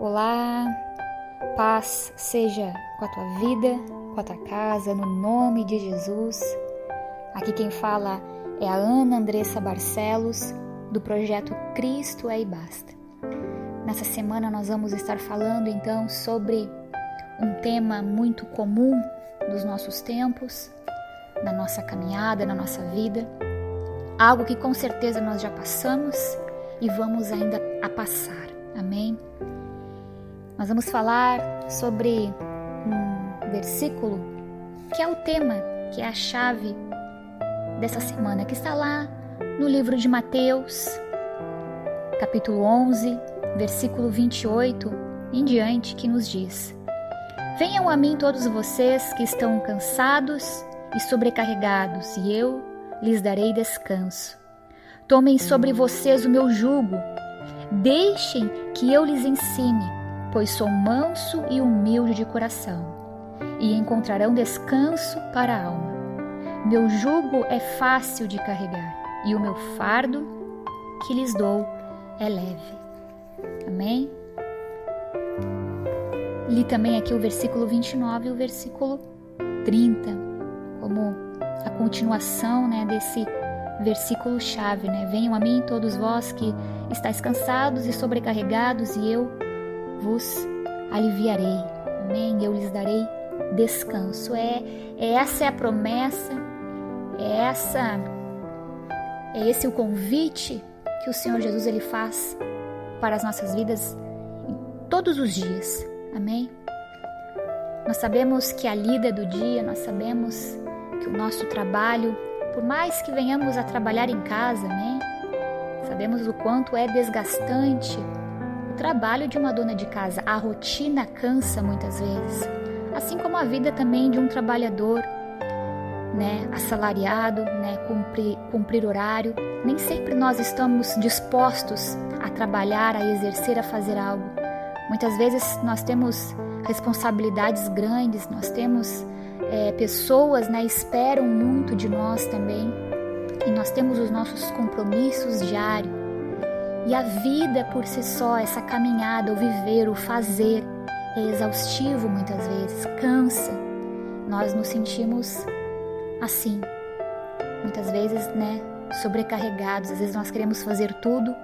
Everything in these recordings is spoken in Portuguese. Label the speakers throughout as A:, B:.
A: Olá, paz seja com a tua vida, com a tua casa, no nome de Jesus. Aqui quem fala é a Ana Andressa Barcelos, do projeto Cristo é e Basta. Nessa semana nós vamos estar falando então sobre um tema muito comum dos nossos tempos, na nossa caminhada, na nossa vida, algo que com certeza nós já passamos e vamos ainda a passar. Amém? Nós vamos falar sobre um versículo que é o tema, que é a chave dessa semana, que está lá no livro de Mateus, capítulo 11, versículo 28 em diante, que nos diz: Venham a mim todos vocês que estão cansados e sobrecarregados, e eu lhes darei descanso. Tomem sobre vocês o meu jugo, deixem que eu lhes ensine, pois sou manso e humilde de coração, e encontrarão descanso para a alma. Meu jugo é fácil de carregar, e o meu fardo que lhes dou é leve. Amém? Li também aqui o versículo 29 e o versículo 30, como a continuação né, desse versículo chave, né? Venham a mim todos vós que estáis cansados e sobrecarregados, e eu vos aliviarei. Amém? Eu lhes darei descanso. É, é essa é a promessa, é essa é esse o convite que o Senhor Jesus ele faz para as nossas vidas todos os dias. Amém? Nós sabemos que a lida do dia, nós sabemos que o nosso trabalho, por mais que venhamos a trabalhar em casa, amém? Sabemos o quanto é desgastante trabalho de uma dona de casa. A rotina cansa muitas vezes, assim como a vida também de um trabalhador, né, assalariado, né, cumprir, cumprir horário. Nem sempre nós estamos dispostos a trabalhar, a exercer, a fazer algo. Muitas vezes nós temos responsabilidades grandes, nós temos é, pessoas né, esperam muito de nós também e nós temos os nossos compromissos diários. E a vida por si só, essa caminhada, o viver, o fazer, é exaustivo muitas vezes, cansa. Nós nos sentimos assim, muitas vezes, né, sobrecarregados. Às vezes nós queremos fazer tudo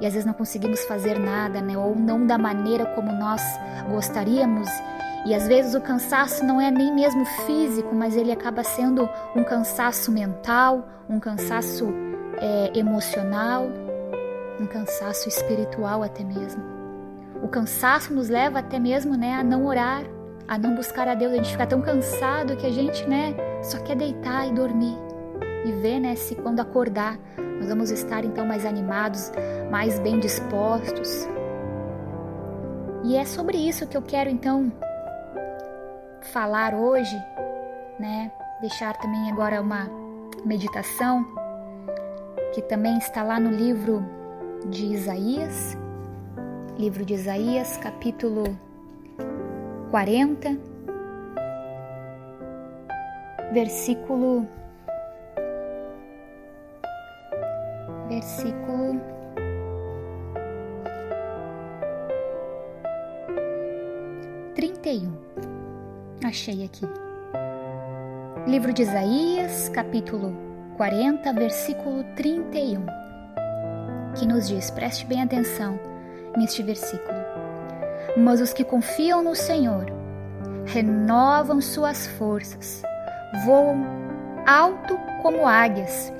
A: e às vezes não conseguimos fazer nada, né, ou não da maneira como nós gostaríamos e às vezes o cansaço não é nem mesmo físico, mas ele acaba sendo um cansaço mental, um cansaço é, emocional, um cansaço espiritual até mesmo. O cansaço nos leva até mesmo né, a não orar, a não buscar a Deus. A gente fica tão cansado que a gente né, só quer deitar e dormir. E ver né, se quando acordar nós vamos estar então mais animados, mais bem dispostos. E é sobre isso que eu quero então falar hoje, né? Deixar também agora uma meditação que também está lá no livro de Isaías, livro de Isaías, capítulo 40, versículo versículo trinta e um. Achei aqui. Livro de Isaías, capítulo 40, versículo 31, que nos diz: preste bem atenção neste versículo. Mas os que confiam no Senhor renovam suas forças, voam alto como águias,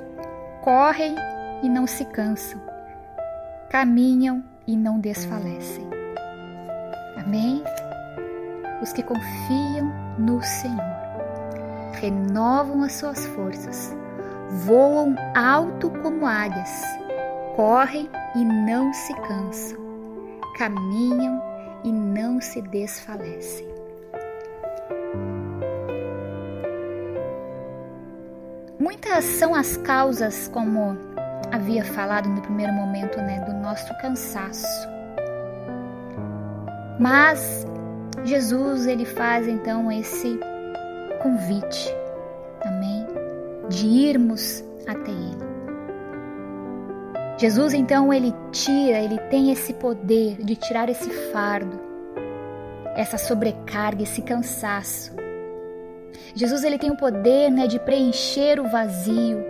A: correm e não se cansam, caminham e não desfalecem. Amém? os que confiam no Senhor. Renovam as suas forças, voam alto como águias, correm e não se cansam, caminham e não se desfalecem. Muitas são as causas, como havia falado no primeiro momento, né, do nosso cansaço. Mas Jesus ele faz então esse convite, amém, de irmos até Ele. Jesus então ele tira, ele tem esse poder de tirar esse fardo, essa sobrecarga, esse cansaço. Jesus ele tem o poder, né, de preencher o vazio.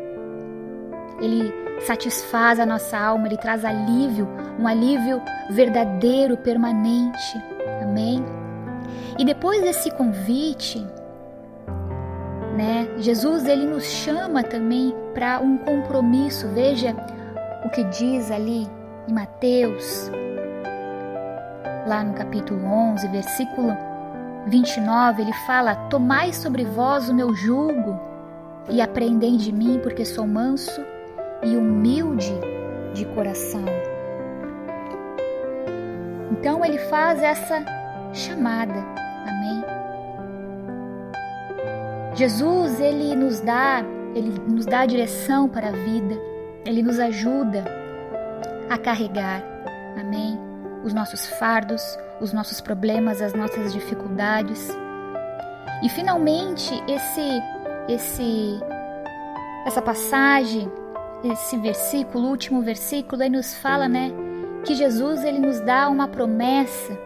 A: Ele satisfaz a nossa alma, ele traz alívio, um alívio verdadeiro, permanente. Amém. E depois desse convite, né, Jesus ele nos chama também para um compromisso. Veja o que diz ali em Mateus, lá no capítulo 11, versículo 29, ele fala: Tomai sobre vós o meu jugo e aprendei de mim, porque sou manso e humilde de coração. Então ele faz essa chamada. Amém. Jesus, ele nos dá, ele nos dá a direção para a vida. Ele nos ajuda a carregar. Amém. Os nossos fardos, os nossos problemas, as nossas dificuldades. E finalmente esse esse essa passagem esse versículo, último versículo, ele nos fala, né, que Jesus ele nos dá uma promessa.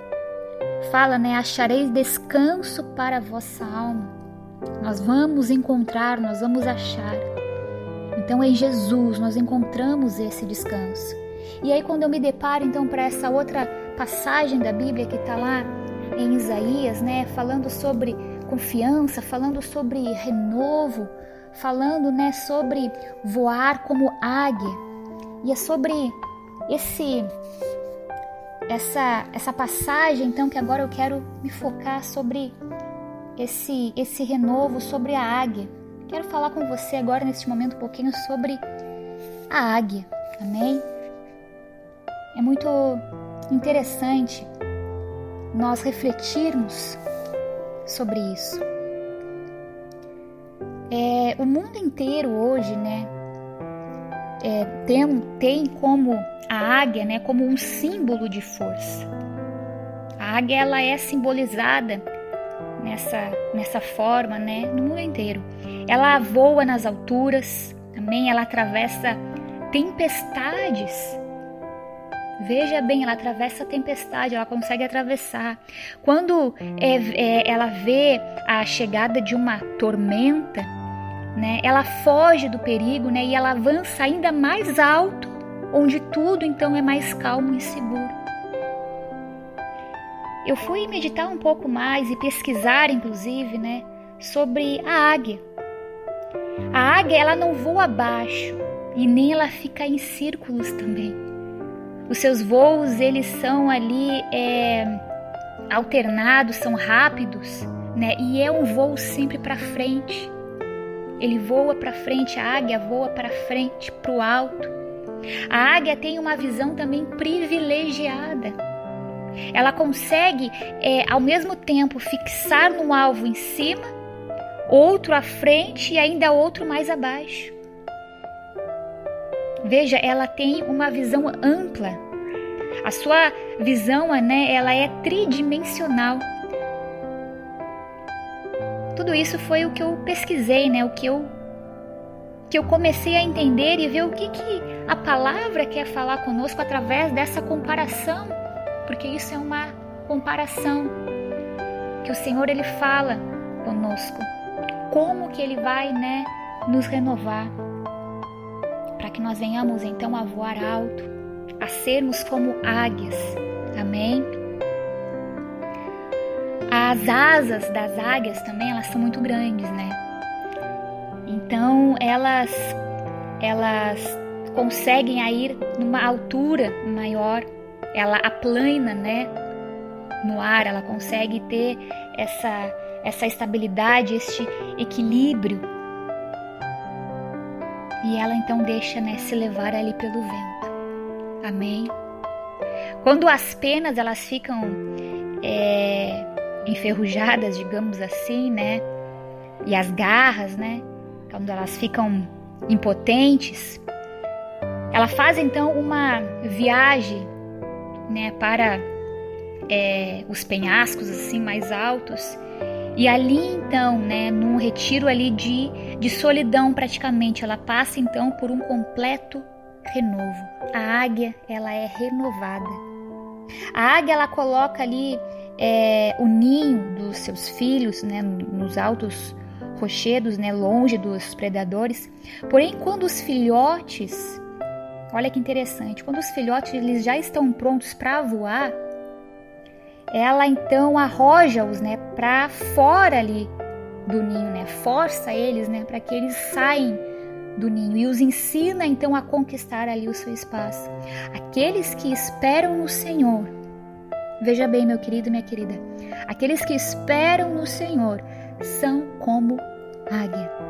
A: Fala, né, achareis descanso para a vossa alma. Nós vamos encontrar, nós vamos achar. Então em Jesus nós encontramos esse descanso. E aí quando eu me deparo então para essa outra passagem da Bíblia que está lá em Isaías, né, falando sobre confiança, falando sobre renovo, falando, né, sobre voar como águia. E é sobre esse essa essa passagem então que agora eu quero me focar sobre esse esse renovo sobre a águia. Quero falar com você agora neste momento um pouquinho sobre a águia. Amém? É muito interessante nós refletirmos sobre isso. É, o mundo inteiro hoje, né, é, tem, tem como a águia, né, como um símbolo de força. A águia ela é simbolizada nessa nessa forma, né, no mundo inteiro. Ela voa nas alturas, também ela atravessa tempestades. Veja bem, ela atravessa a tempestade, ela consegue atravessar. Quando é, é, ela vê a chegada de uma tormenta, né? Ela foge do perigo, né? E ela avança ainda mais alto, onde tudo então é mais calmo e seguro. Eu fui meditar um pouco mais e pesquisar, inclusive, né, sobre a águia. A águia ela não voa abaixo e nem ela fica em círculos também. Os seus voos eles são ali é, alternados, são rápidos, né? E é um voo sempre para frente. Ele voa para frente, a águia voa para frente, para o alto. A águia tem uma visão também privilegiada. Ela consegue, é, ao mesmo tempo, fixar no alvo em cima, outro à frente e ainda outro mais abaixo. Veja, ela tem uma visão ampla. A sua visão, né, ela é tridimensional tudo isso foi o que eu pesquisei, né? O que eu que eu comecei a entender e ver o que, que a palavra quer falar conosco através dessa comparação, porque isso é uma comparação que o Senhor ele fala conosco, como que ele vai, né, nos renovar para que nós venhamos então a voar alto, a sermos como águias. Amém. As asas das águias também, elas são muito grandes, né? Então, elas elas conseguem ir numa altura maior, ela aplana, né, no ar, ela consegue ter essa essa estabilidade, este equilíbrio. E ela então deixa, né, se levar ali pelo vento. Amém. Quando as penas elas ficam é, enferrujadas, digamos assim, né? E as garras, né? Quando elas ficam impotentes, ela faz então uma viagem, né? Para é, os penhascos assim mais altos e ali então, né? Num retiro ali de de solidão praticamente, ela passa então por um completo renovo. a águia ela é renovada. A águia ela coloca ali é, o ninho dos seus filhos, né, nos altos rochedos, né, longe dos predadores. Porém, quando os filhotes, olha que interessante, quando os filhotes eles já estão prontos para voar, ela então arroja-os, né, para fora ali do ninho, né, força eles, né, para que eles saiam do ninho e os ensina então a conquistar ali o seu espaço. Aqueles que esperam no Senhor, veja bem, meu querido, minha querida, aqueles que esperam no Senhor são como águia.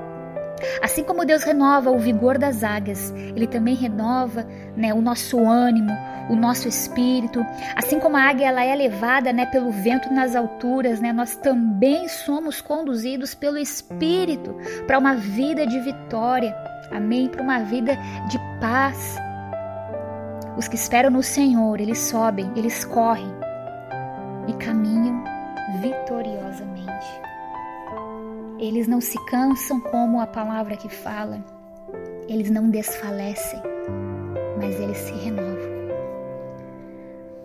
A: Assim como Deus renova o vigor das águias, Ele também renova né, o nosso ânimo, o nosso espírito. Assim como a águia ela é levada né, pelo vento nas alturas, né, nós também somos conduzidos pelo Espírito para uma vida de vitória. Amém? Para uma vida de paz. Os que esperam no Senhor, eles sobem, eles correm e caminham vitoriosamente. Eles não se cansam como a palavra que fala, eles não desfalecem, mas eles se renovam.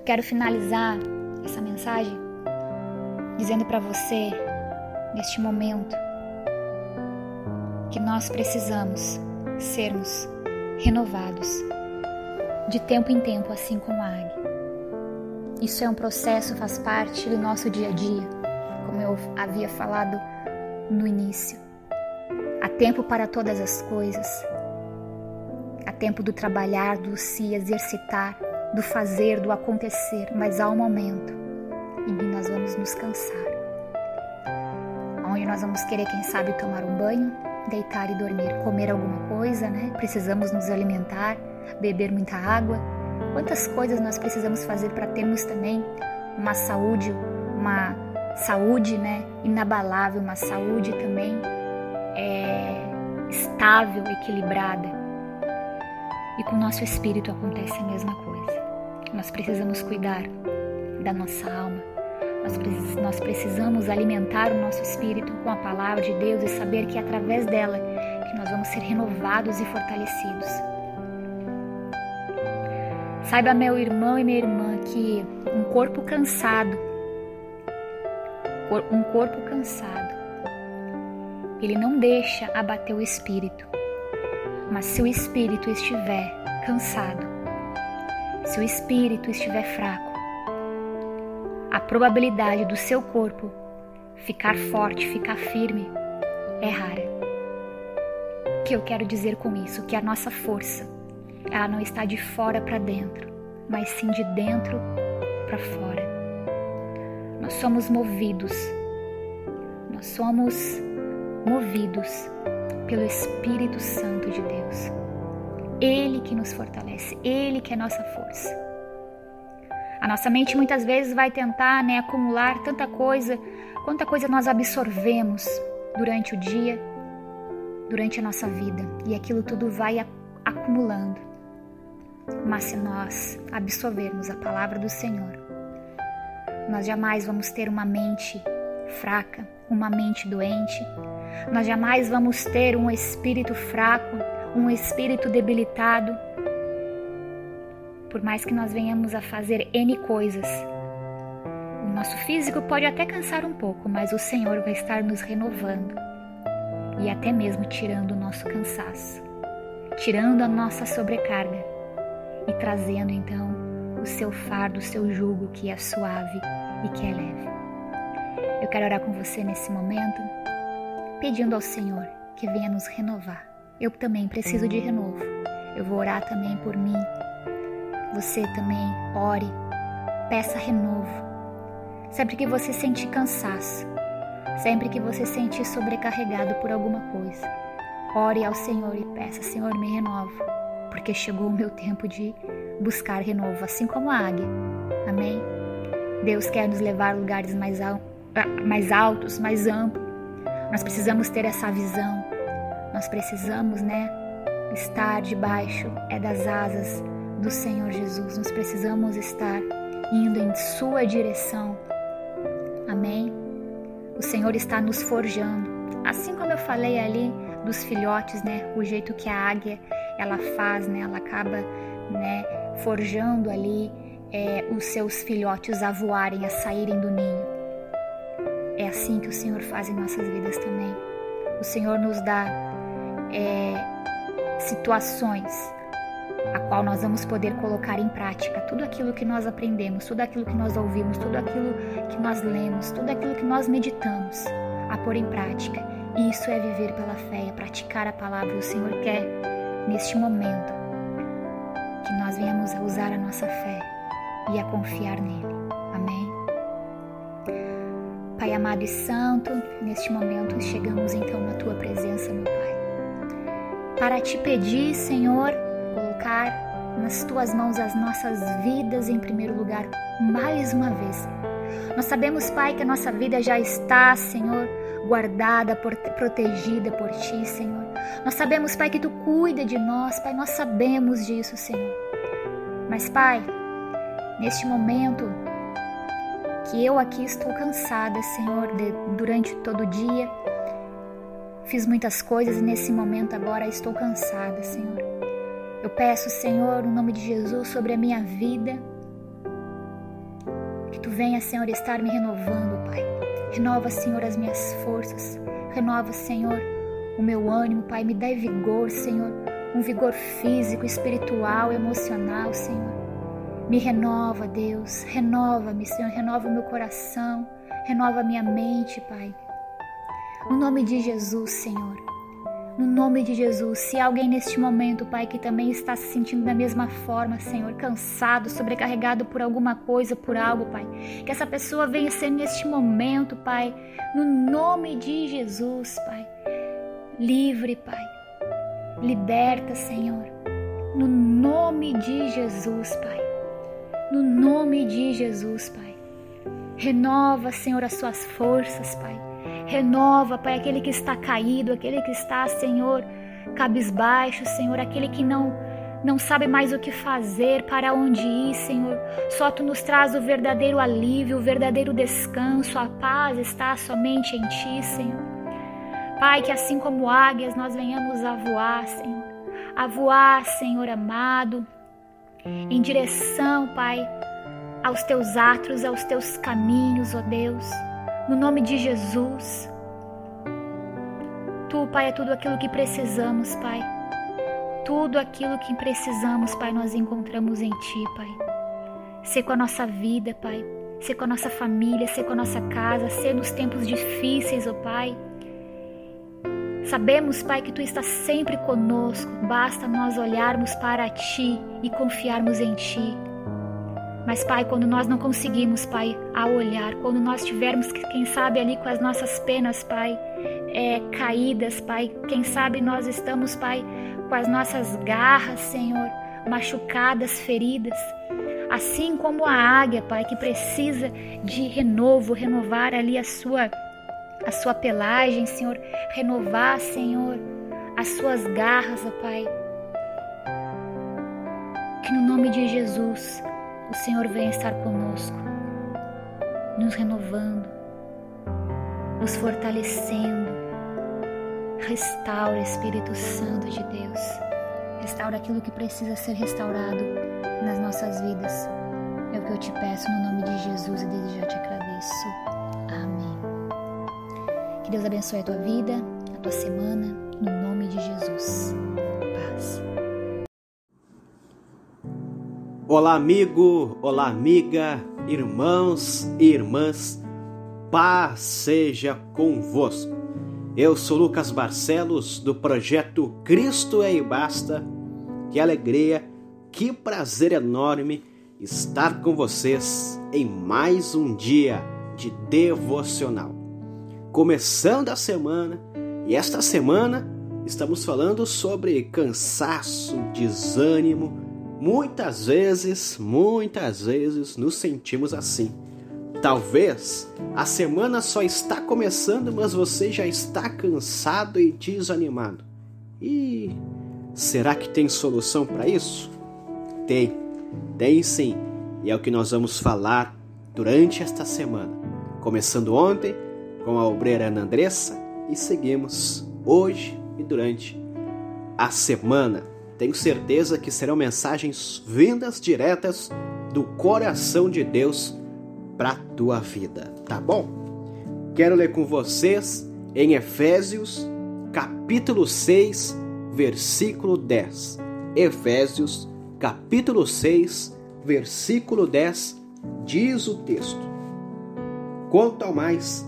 A: Quero finalizar essa mensagem dizendo para você, neste momento, que nós precisamos sermos renovados de tempo em tempo, assim como a águia. Isso é um processo, faz parte do nosso dia a dia, como eu havia falado no início. Há tempo para todas as coisas. Há tempo do trabalhar, do se exercitar, do fazer, do acontecer, mas há um momento em que nós vamos nos cansar. Onde nós vamos querer, quem sabe, tomar um banho, deitar e dormir, comer alguma coisa, né? Precisamos nos alimentar, beber muita água. Quantas coisas nós precisamos fazer para termos também uma saúde, uma saúde né, inabalável, uma saúde também é, estável, equilibrada. E com o nosso espírito acontece a mesma coisa. Nós precisamos cuidar da nossa alma, nós, nós precisamos alimentar o nosso espírito com a palavra de Deus e saber que é através dela que nós vamos ser renovados e fortalecidos. Saiba, meu irmão e minha irmã, que um corpo cansado um corpo cansado. Ele não deixa abater o espírito. Mas se o espírito estiver cansado, se o espírito estiver fraco, a probabilidade do seu corpo ficar forte, ficar firme, é rara. O que eu quero dizer com isso? Que a nossa força, ela não está de fora para dentro, mas sim de dentro para fora. Nós somos movidos, nós somos movidos pelo Espírito Santo de Deus. Ele que nos fortalece, Ele que é nossa força. A nossa mente muitas vezes vai tentar né, acumular tanta coisa, quanta coisa nós absorvemos durante o dia, durante a nossa vida, e aquilo tudo vai acumulando. Mas se nós absorvermos a palavra do Senhor, nós jamais vamos ter uma mente fraca, uma mente doente. Nós jamais vamos ter um espírito fraco, um espírito debilitado. Por mais que nós venhamos a fazer N coisas, o nosso físico pode até cansar um pouco, mas o Senhor vai estar nos renovando e até mesmo tirando o nosso cansaço, tirando a nossa sobrecarga e trazendo então o seu fardo, o seu jugo que é suave e que é leve. Eu quero orar com você nesse momento, pedindo ao Senhor que venha nos renovar. Eu também preciso de renovo. Eu vou orar também por mim. Você também ore, peça renovo. Sempre que você sentir cansaço, sempre que você sentir sobrecarregado por alguma coisa, ore ao Senhor e peça: Senhor, me renova, porque chegou o meu tempo de buscar renovo, assim como a águia. Amém? Deus quer nos levar a lugares mais, al mais altos, mais amplos. Nós precisamos ter essa visão. Nós precisamos, né, estar debaixo é das asas do Senhor Jesus. Nós precisamos estar indo em sua direção. Amém? O Senhor está nos forjando. Assim como eu falei ali dos filhotes, né? O jeito que a águia ela faz, né? Ela acaba né, forjando ali é, os seus filhotes a voarem, a saírem do ninho. É assim que o Senhor faz em nossas vidas também. O Senhor nos dá é, situações a qual nós vamos poder colocar em prática tudo aquilo que nós aprendemos, tudo aquilo que nós ouvimos, tudo aquilo que nós lemos, tudo aquilo que nós meditamos, a pôr em prática. E isso é viver pela fé, é praticar a palavra. O Senhor quer, neste momento, que nós venhamos a usar a nossa fé e a confiar nele. Amém? Pai amado e santo, neste momento chegamos então na tua presença, meu Pai, para te pedir, Senhor, colocar nas tuas mãos as nossas vidas em primeiro lugar, mais uma vez. Nós sabemos, Pai, que a nossa vida já está, Senhor, guardada, por, protegida por Ti, Senhor. Nós sabemos, Pai, que Tu cuida de nós, Pai, nós sabemos disso, Senhor. Mas, Pai, neste momento que eu aqui estou cansada, Senhor, de, durante todo o dia, fiz muitas coisas e nesse momento agora estou cansada, Senhor. Eu peço, Senhor, no nome de Jesus, sobre a minha vida, que tu venha, Senhor, estar me renovando, Pai. Renova, Senhor, as minhas forças. Renova, Senhor, o meu ânimo, Pai. Me dá vigor, Senhor, um vigor físico, espiritual, emocional, Senhor. Me renova, Deus. Renova-me, Senhor. Renova o meu coração. Renova a minha mente, Pai. No nome de Jesus, Senhor. No nome de Jesus, se alguém neste momento, Pai, que também está se sentindo da mesma forma, Senhor, cansado, sobrecarregado por alguma coisa, por algo, Pai, que essa pessoa venha ser neste momento, Pai, no nome de Jesus, Pai. Livre, Pai. Liberta, Senhor. No nome de Jesus, Pai. No nome de Jesus, Pai. Renova, Senhor, as suas forças, Pai. Renova, Pai, aquele que está caído, aquele que está, Senhor, cabisbaixo, Senhor, aquele que não não sabe mais o que fazer, para onde ir, Senhor. Só tu nos traz o verdadeiro alívio, o verdadeiro descanso, a paz está somente em ti, Senhor. Pai, que assim como águias nós venhamos a voar, Senhor. A voar, Senhor amado, em direção, Pai, aos teus atos, aos teus caminhos, ó Deus no nome de Jesus. Tu, Pai, é tudo aquilo que precisamos, Pai. Tudo aquilo que precisamos, Pai, nós encontramos em Ti, Pai. Ser com a nossa vida, Pai. Ser com a nossa família, ser com a nossa casa, ser nos tempos difíceis, ó Pai. Sabemos, Pai, que Tu estás sempre conosco, basta nós olharmos para Ti e confiarmos em Ti. Mas, Pai, quando nós não conseguimos, Pai, a olhar, quando nós tivermos, quem sabe, ali com as nossas penas, Pai, é, caídas, Pai, quem sabe nós estamos, Pai, com as nossas garras, Senhor, machucadas, feridas. Assim como a águia, Pai, que precisa de renovo, renovar ali a sua, a sua pelagem, Senhor, renovar, Senhor, as suas garras, ó Pai. Que no nome de Jesus, o Senhor vem estar conosco, nos renovando, nos fortalecendo. Restaura, Espírito Santo de Deus. Restaura aquilo que precisa ser restaurado nas nossas vidas. É o que eu te peço no nome de Jesus e desde já te agradeço. Amém. Deus abençoe a tua vida, a tua semana, no nome de Jesus. Paz.
B: Olá, amigo, olá, amiga, irmãos e irmãs, paz seja convosco. Eu sou Lucas Barcelos do projeto Cristo é e Basta. Que alegria, que prazer enorme estar com vocês em mais um dia de devocional. Começando a semana, e esta semana estamos falando sobre cansaço, desânimo, Muitas vezes, muitas vezes nos sentimos assim. Talvez a semana só está começando, mas você já está cansado e desanimado. E será que tem solução para isso? Tem, tem sim, e é o que nós vamos falar durante esta semana. Começando ontem com a obreira Ana Andressa e seguimos hoje e durante a semana tenho certeza que serão mensagens vindas diretas do coração de Deus para tua vida, tá bom? Quero ler com vocês em Efésios, capítulo 6, versículo 10. Efésios, capítulo 6, versículo 10, diz o texto: Quanto ao mais,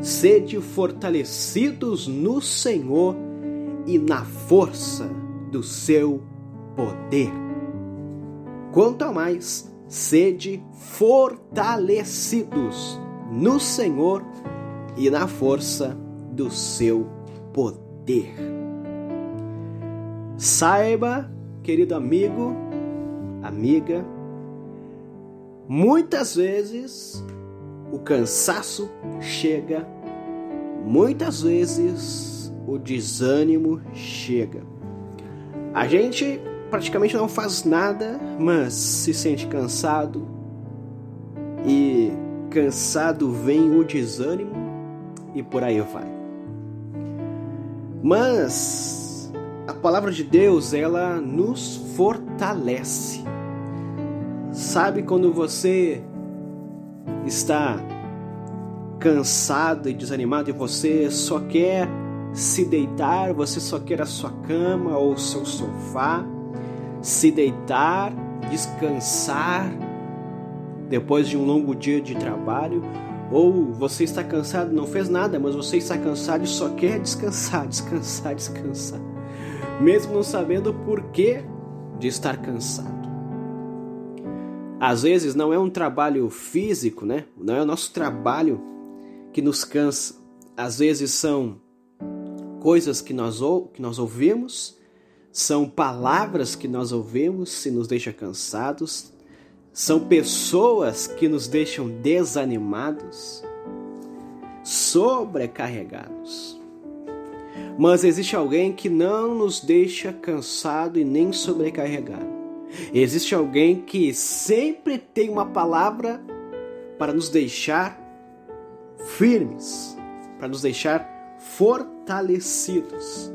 B: sede fortalecidos no Senhor e na força do seu poder. Quanto ao mais, sede fortalecidos no Senhor e na força do seu poder. Saiba, querido amigo, amiga, muitas vezes o cansaço chega, muitas vezes o desânimo chega. A gente praticamente não faz nada, mas se sente cansado e cansado vem o desânimo e por aí vai. Mas a palavra de Deus, ela nos fortalece. Sabe quando você está cansado e desanimado e você só quer se deitar, você só quer a sua cama ou o seu sofá, se deitar, descansar depois de um longo dia de trabalho, ou você está cansado, não fez nada, mas você está cansado e só quer descansar, descansar, descansar, mesmo não sabendo o porquê de estar cansado. Às vezes não é um trabalho físico, né? Não é o nosso trabalho que nos cansa. Às vezes são coisas que nós, que nós ouvimos, são palavras que nós ouvimos e nos deixa cansados, são pessoas que nos deixam desanimados, sobrecarregados. Mas existe alguém que não nos deixa cansado e nem sobrecarregado. Existe alguém que sempre tem uma palavra para nos deixar firmes, para nos deixar fortalecidos.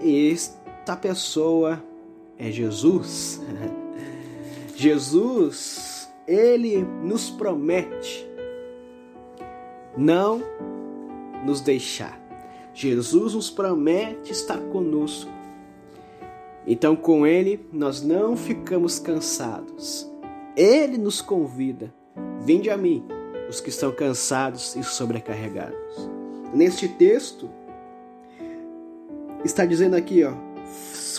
B: E esta pessoa é Jesus. Jesus, ele nos promete não nos deixar. Jesus nos promete estar conosco. Então, com Ele, nós não ficamos cansados. Ele nos convida: vinde a mim, os que estão cansados e sobrecarregados neste texto, está dizendo aqui, ó,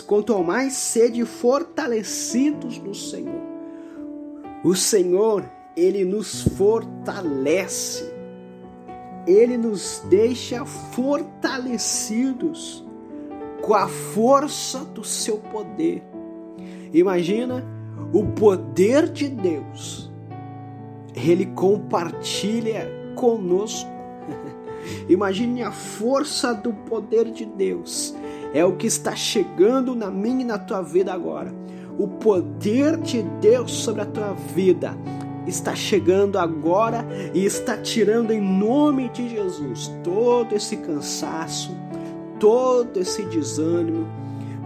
B: quanto ao mais sede fortalecidos no Senhor. O Senhor, ele nos fortalece. Ele nos deixa fortalecidos com a força do seu poder. Imagina o poder de Deus. Ele compartilha conosco Imagine a força do poder de Deus. É o que está chegando na minha e na tua vida agora. O poder de Deus sobre a tua vida está chegando agora e está tirando em nome de Jesus todo esse cansaço, todo esse desânimo.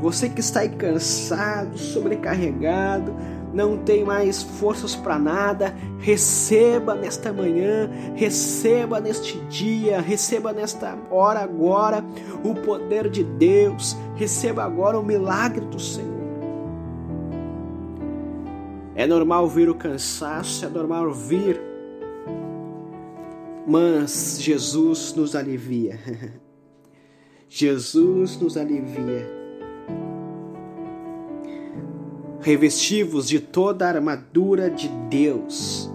B: Você que está aí cansado, sobrecarregado, não tem mais forças para nada, receba nesta manhã, receba neste dia, receba nesta hora agora o poder de Deus, receba agora o milagre do Senhor. É normal vir o cansaço, é normal vir, mas Jesus nos alivia. Jesus nos alivia revestivos de toda a armadura de Deus,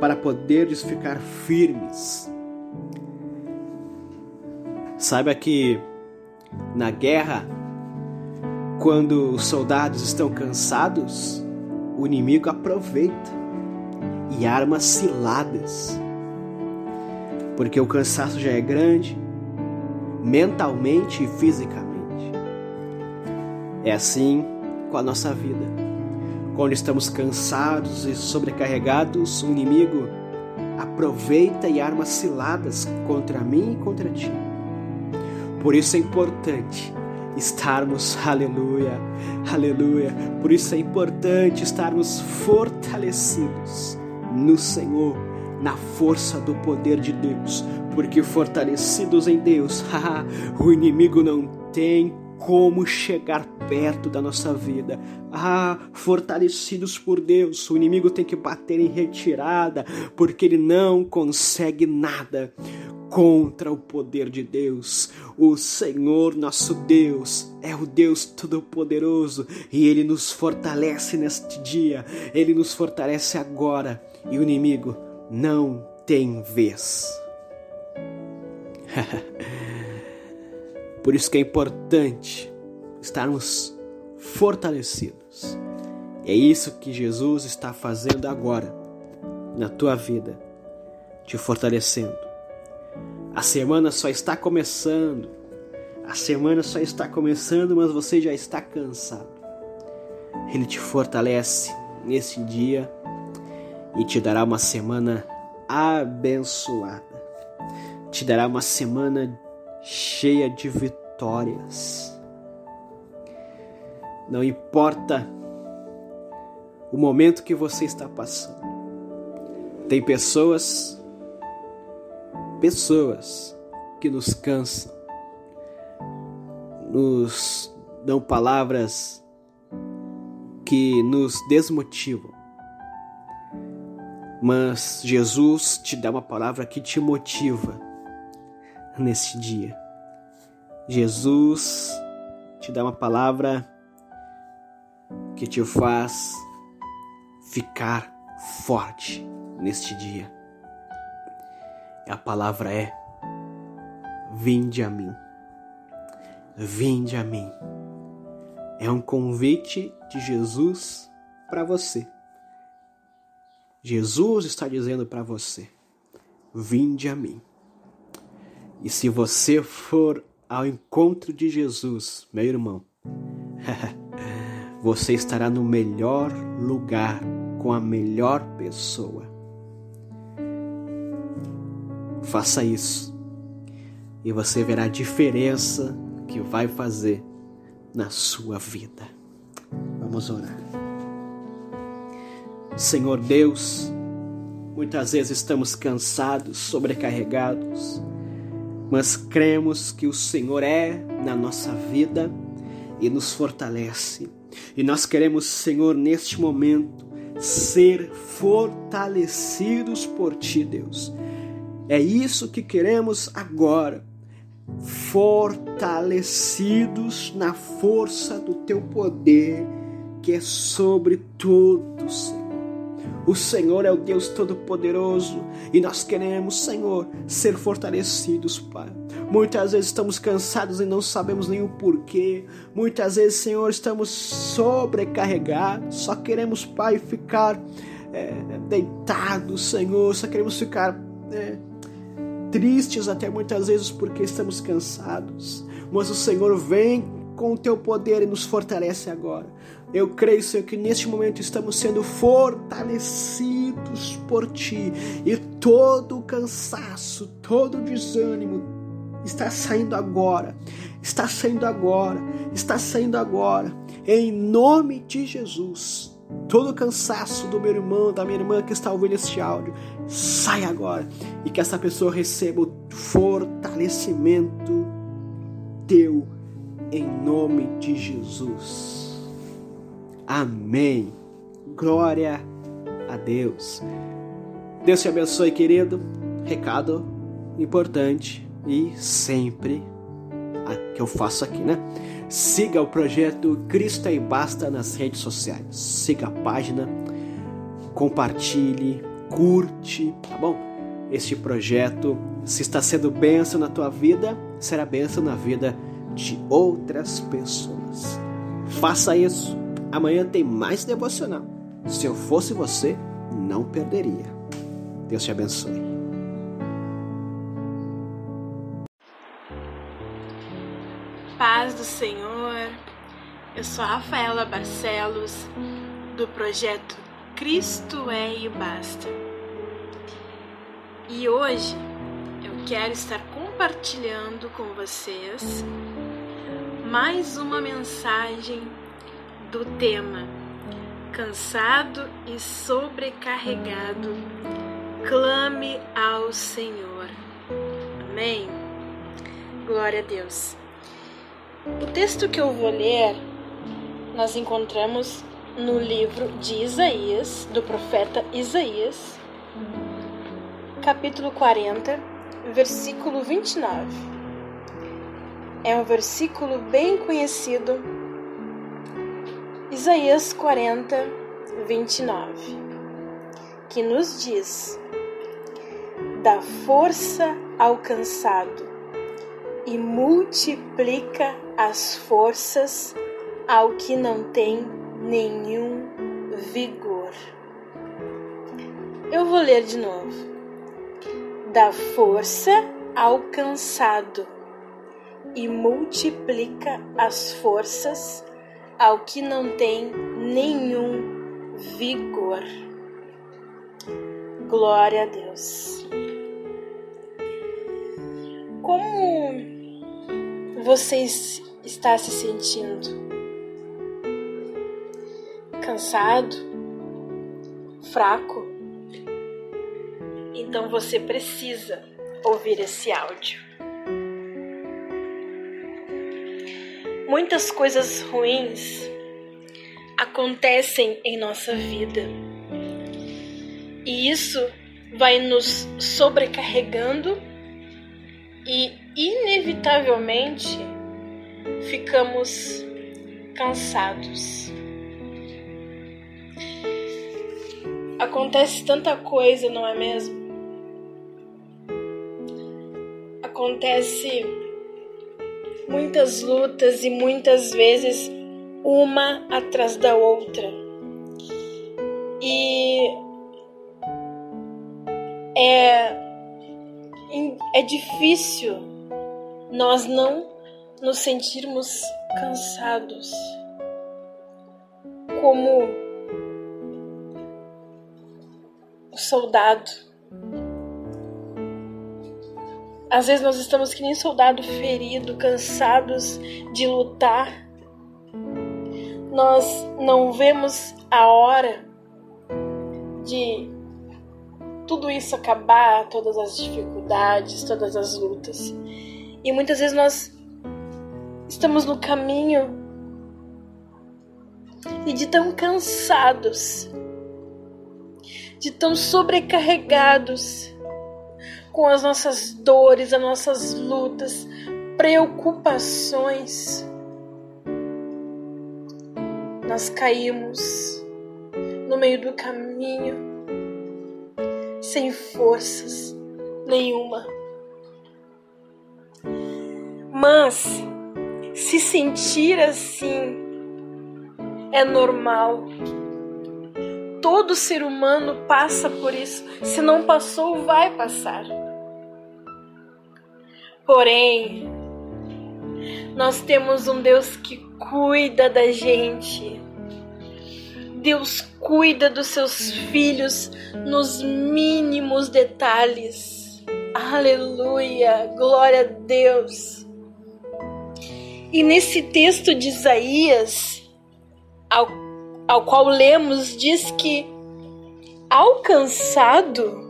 B: para poderes ficar firmes. Saiba que na guerra, quando os soldados estão cansados, o inimigo aproveita e arma ciladas, porque o cansaço já é grande, mentalmente e fisicamente. É assim com a nossa vida. Quando estamos cansados e sobrecarregados, o inimigo aproveita e arma ciladas contra mim e contra ti. Por isso é importante estarmos, aleluia, aleluia. Por isso é importante estarmos fortalecidos no Senhor, na força do poder de Deus, porque fortalecidos em Deus, o inimigo não tem como chegar perto da nossa vida. Ah, fortalecidos por Deus, o inimigo tem que bater em retirada, porque ele não consegue nada contra o poder de Deus. O Senhor nosso Deus é o Deus Todo-Poderoso e ele nos fortalece neste dia, ele nos fortalece agora e o inimigo não tem vez. Por isso que é importante estarmos fortalecidos. É isso que Jesus está fazendo agora na tua vida, te fortalecendo. A semana só está começando. A semana só está começando, mas você já está cansado. Ele te fortalece nesse dia e te dará uma semana abençoada. Te dará uma semana cheia de vitórias. Não importa o momento que você está passando. Tem pessoas, pessoas que nos cansam, nos dão palavras que nos desmotivam. Mas Jesus te dá uma palavra que te motiva neste dia. Jesus te dá uma palavra que te faz ficar forte neste dia. A palavra é: Vinde a mim. Vinde a mim. É um convite de Jesus para você. Jesus está dizendo para você: Vinde a mim. E se você for ao encontro de Jesus, meu irmão, você estará no melhor lugar com a melhor pessoa. Faça isso e você verá a diferença que vai fazer na sua vida. Vamos orar. Senhor Deus, muitas vezes estamos cansados, sobrecarregados, mas cremos que o Senhor é na nossa vida e nos fortalece. E nós queremos, Senhor, neste momento, ser fortalecidos por Ti, Deus. É isso que queremos agora. Fortalecidos na força do Teu poder, que é sobre tudo, Senhor. O Senhor é o Deus Todo-Poderoso e nós queremos, Senhor, ser fortalecidos, Pai. Muitas vezes estamos cansados e não sabemos nem o porquê. Muitas vezes, Senhor, estamos sobrecarregados. Só queremos, Pai, ficar é, deitados, Senhor. Só queremos ficar é, tristes até muitas vezes porque estamos cansados. Mas o Senhor vem com o teu poder e nos fortalece agora. Eu creio, Senhor, que neste momento estamos sendo fortalecidos por Ti e todo o cansaço, todo o desânimo está saindo agora, está saindo agora, está saindo agora, em nome de Jesus. Todo o cansaço do meu irmão, da minha irmã que está ouvindo este áudio, sai agora e que essa pessoa receba o fortalecimento teu em nome de Jesus. Amém. Glória a Deus. Deus te abençoe, querido. Recado importante e sempre que eu faço aqui, né? Siga o projeto Cristo e Basta nas redes sociais. Siga a página, compartilhe, curte, tá bom? Este projeto, se está sendo bênção na tua vida, será bênção na vida de outras pessoas. Faça isso Amanhã tem mais devocional. Se eu fosse você, não perderia. Deus te abençoe.
C: Paz do Senhor. Eu sou Rafaela Barcelos, do projeto Cristo é e Basta. E hoje eu quero estar compartilhando com vocês mais uma mensagem do tema Cansado e sobrecarregado, clame ao Senhor. Amém. Glória a Deus. O texto que eu vou ler, nós encontramos no livro de Isaías, do profeta Isaías, capítulo 40, versículo 29. É um versículo bem conhecido. Isaías 40, 29, que nos diz: dá força ao cansado e multiplica as forças ao que não tem nenhum vigor. Eu vou ler de novo dá força ao cansado e multiplica as forças ao que não tem nenhum vigor. Glória a Deus. Como você está se sentindo? Cansado? Fraco? Então você precisa ouvir esse áudio. Muitas coisas ruins acontecem em nossa vida. E isso vai nos sobrecarregando e inevitavelmente ficamos cansados. Acontece tanta coisa, não é mesmo? acontece muitas lutas e muitas vezes uma atrás da outra. E é, é difícil nós não nos sentirmos cansados. Como o soldado às vezes nós estamos que nem soldado ferido, cansados de lutar. Nós não vemos a hora de tudo isso acabar, todas as dificuldades, todas as lutas. E muitas vezes nós estamos no caminho e de tão cansados, de tão sobrecarregados, com as nossas dores, as nossas lutas, preocupações, nós caímos no meio do caminho, sem forças nenhuma. Mas se sentir assim é normal todo ser humano passa por isso. Se não passou, vai passar. Porém, nós temos um Deus que cuida da gente. Deus cuida dos seus filhos nos mínimos detalhes. Aleluia, glória a Deus. E nesse texto de Isaías, ao, ao qual lemos, diz que alcançado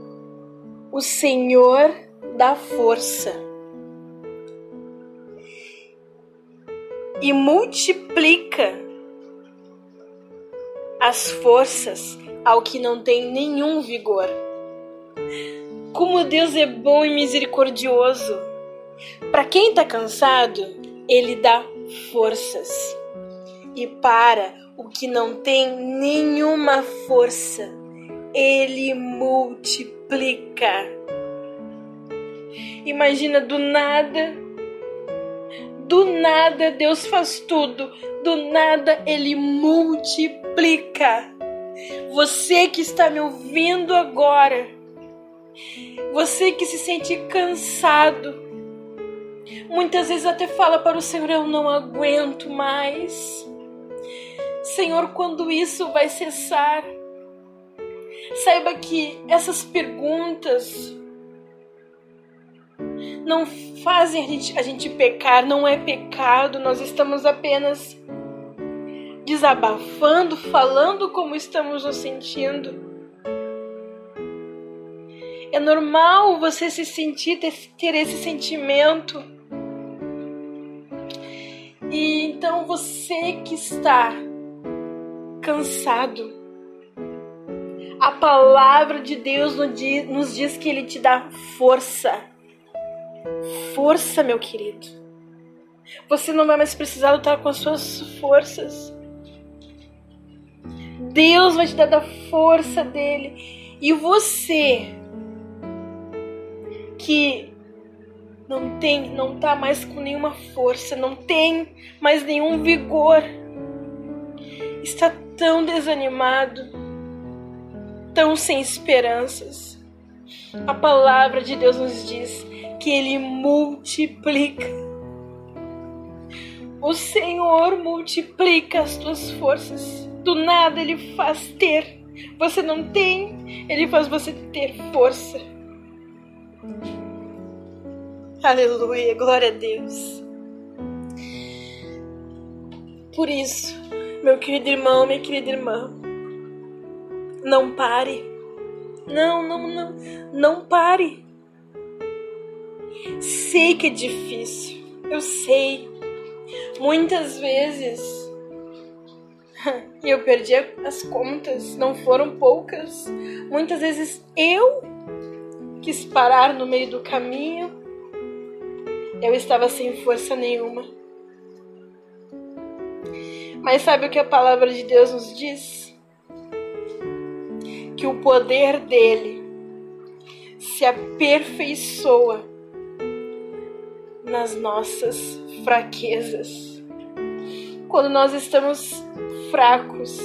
C: o Senhor dá força e multiplica as forças ao que não tem nenhum vigor. Como Deus é bom e misericordioso. Para quem está cansado, Ele dá forças. E para o que não tem nenhuma força, Ele multiplica. Imagina do nada do nada Deus faz tudo, do nada Ele multiplica. Você que está me ouvindo agora, você que se sente cansado, muitas vezes até fala para o Senhor: Eu não aguento mais. Senhor, quando isso vai cessar? Saiba que essas perguntas não fazem a gente, a gente pecar, não é pecado, nós estamos apenas desabafando, falando como estamos nos sentindo. É normal você se sentir, ter esse sentimento. E então você que está cansado, a palavra de Deus nos diz que Ele te dá força. Força, meu querido. Você não vai mais precisar lutar com as suas forças. Deus vai te dar da força dele. E você que não tem, não tá mais com nenhuma força, não tem mais nenhum vigor, está tão desanimado, tão sem esperanças. A palavra de Deus nos diz que Ele multiplica. O Senhor multiplica as tuas forças. Do nada Ele faz ter. Você não tem, Ele faz você ter força. Aleluia, glória a Deus. Por isso, meu querido irmão, minha querida irmã, não pare. Não, não, não, não pare. Sei que é difícil, eu sei. Muitas vezes eu perdi as contas, não foram poucas. Muitas vezes eu quis parar no meio do caminho eu estava sem força nenhuma. Mas sabe o que a palavra de Deus nos diz? Que o poder dele se aperfeiçoa nas nossas fraquezas. Quando nós estamos fracos,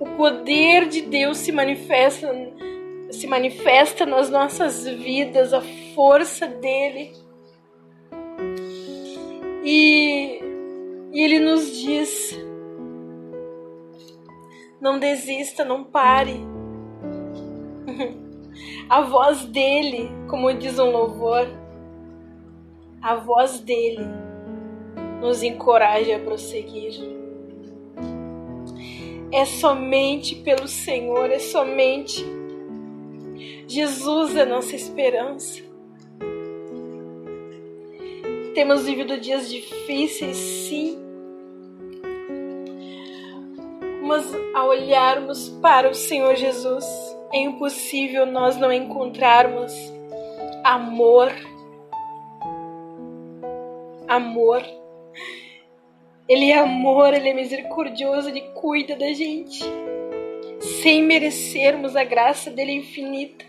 C: o poder de Deus se manifesta se manifesta nas nossas vidas, a força dele. E, e ele nos diz: não desista, não pare. A voz dele, como diz um louvor, a voz dele nos encoraja a prosseguir. É somente pelo Senhor, é somente Jesus é nossa esperança. Temos vivido dias difíceis, sim. Ao olharmos para o Senhor Jesus, é impossível nós não encontrarmos amor. Amor. Ele é amor, ele é misericordioso, ele cuida da gente, sem merecermos a graça dele infinita.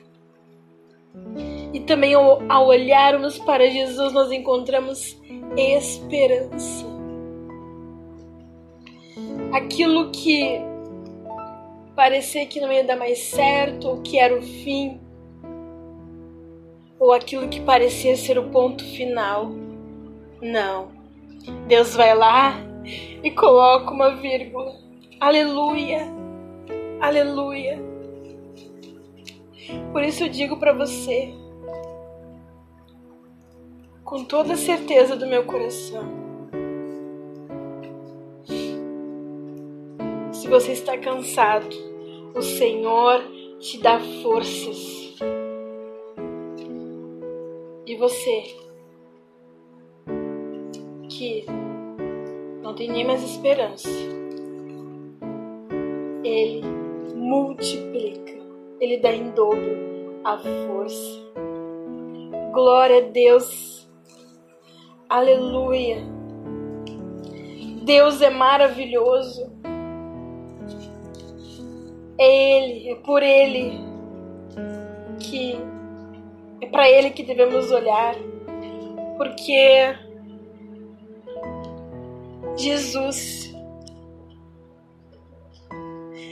C: E também ao, olharmos para Jesus, nós encontramos esperança. Aquilo que parecia que não ia dar mais certo, ou que era o fim, ou aquilo que parecia ser o ponto final. Não. Deus vai lá e coloca uma vírgula. Aleluia. Aleluia. Por isso eu digo para você, com toda a certeza do meu coração, se você está cansado, o Senhor te dá forças. E você que não tem nem mais esperança, Ele multiplica ele dá em dobro a força. Glória a Deus. Aleluia. Deus é maravilhoso. É Ele, é por Ele que é para Ele que devemos olhar, porque Jesus,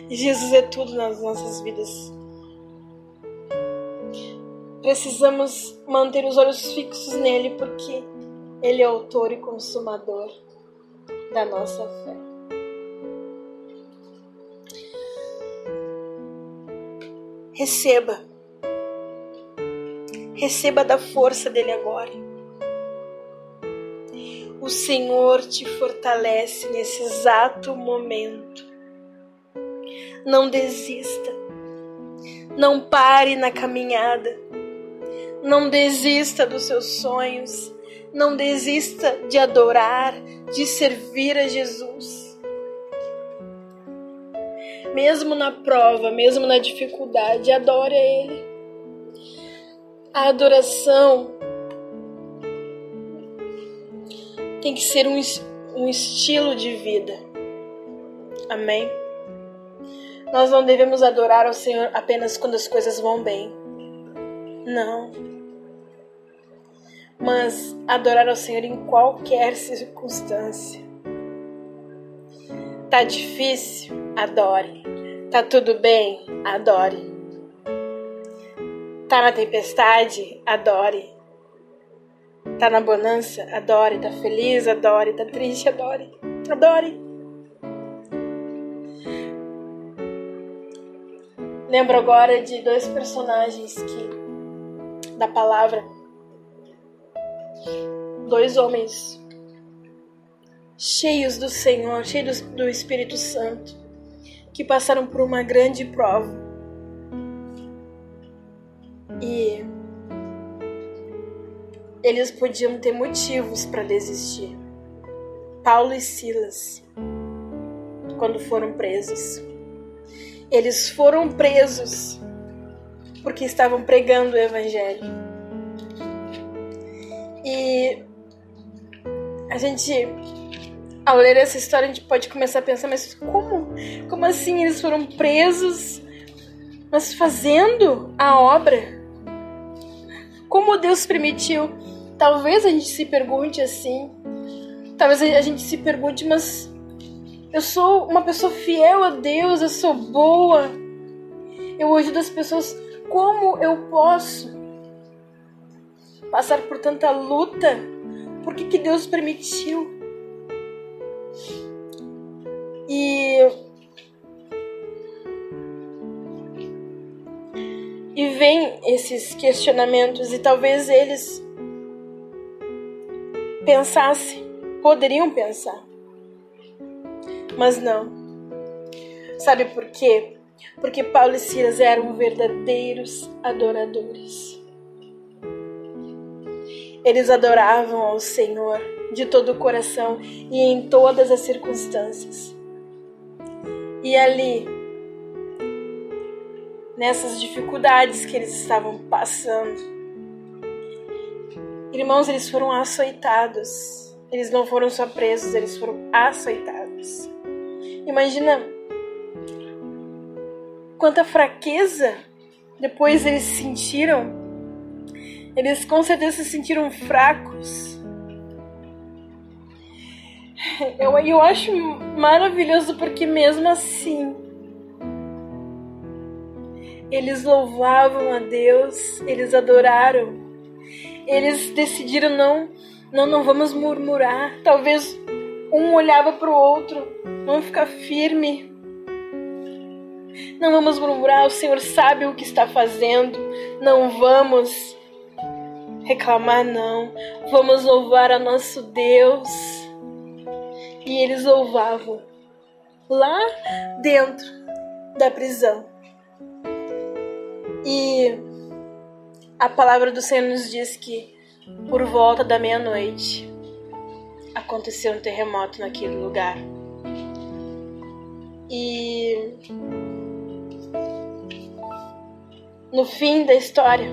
C: Jesus é tudo nas nossas vidas. Precisamos manter os olhos fixos nele porque ele é autor e consumador da nossa fé. Receba. Receba da força dele agora. O Senhor te fortalece nesse exato momento. Não desista. Não pare na caminhada. Não desista dos seus sonhos. Não desista de adorar, de servir a Jesus. Mesmo na prova, mesmo na dificuldade, adore a Ele. A adoração tem que ser um, um estilo de vida. Amém? Nós não devemos adorar ao Senhor apenas quando as coisas vão bem. Não. Mas adorar ao Senhor em qualquer circunstância. Tá difícil? Adore. Tá tudo bem? Adore. Tá na tempestade? Adore. Tá na bonança? Adore. Tá feliz? Adore. Tá triste? Adore. Adore. Lembro agora de dois personagens que da palavra dois homens cheios do Senhor, cheios do Espírito Santo, que passaram por uma grande prova. E eles podiam ter motivos para desistir. Paulo e Silas, quando foram presos, eles foram presos porque estavam pregando o Evangelho. E a gente, ao ler essa história, a gente pode começar a pensar: mas como? Como assim eles foram presos, mas fazendo a obra? Como Deus permitiu? Talvez a gente se pergunte assim. Talvez a gente se pergunte, mas eu sou uma pessoa fiel a Deus, eu sou boa. Eu ajudo as pessoas. Como eu posso passar por tanta luta? Por que, que Deus permitiu? E E vem esses questionamentos e talvez eles pensassem, poderiam pensar. Mas não. Sabe por quê? Porque Paulo e Silas eram verdadeiros adoradores. Eles adoravam ao Senhor de todo o coração e em todas as circunstâncias. E ali nessas dificuldades que eles estavam passando. Irmãos, eles foram açoitados. Eles não foram só presos, eles foram açoitados. Imagina quanta fraqueza depois eles sentiram. Eles com certeza se sentiram fracos. Eu, eu acho maravilhoso porque mesmo assim eles louvavam a Deus, eles adoraram. Eles decidiram não, não, não vamos murmurar. Talvez um olhava para o outro, vamos ficar firme. Não vamos murmurar, o Senhor sabe o que está fazendo. Não vamos reclamar, não. Vamos louvar a nosso Deus. E eles louvavam lá dentro da prisão. E a palavra do Senhor nos diz que por volta da meia-noite aconteceu um terremoto naquele lugar. E no fim da história,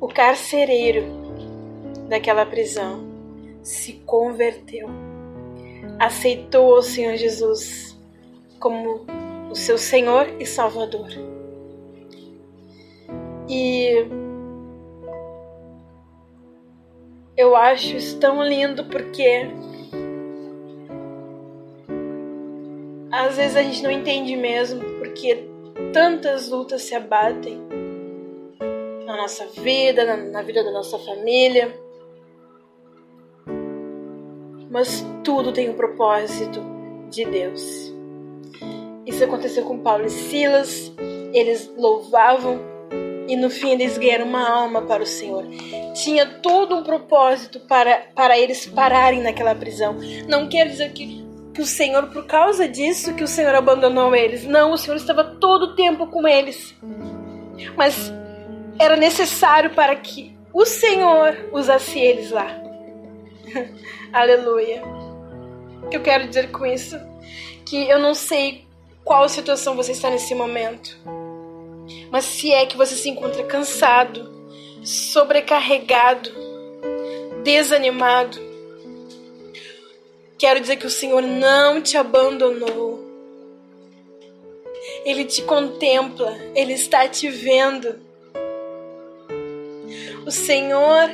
C: o carcereiro daquela prisão se converteu, aceitou o Senhor Jesus como o seu Senhor e Salvador. E eu acho isso tão lindo porque às vezes a gente não entende mesmo porque tantas lutas se abatem na nossa vida, na, na vida da nossa família. Mas tudo tem um propósito de Deus. Isso aconteceu com Paulo e Silas. Eles louvavam E no fim eles ganharam uma alma para o Senhor. Tinha todo um propósito para, para eles pararem naquela prisão. Não quer dizer que, que o Senhor, por causa disso, que o Senhor abandonou eles. Não, o Senhor estava todo o tempo com eles. Mas era necessário para que o Senhor usasse eles lá. Aleluia. O que eu quero dizer com isso? Que eu não sei qual situação você está nesse momento. Mas se é que você se encontra cansado, sobrecarregado, desanimado, quero dizer que o Senhor não te abandonou. Ele te contempla, ele está te vendo. O Senhor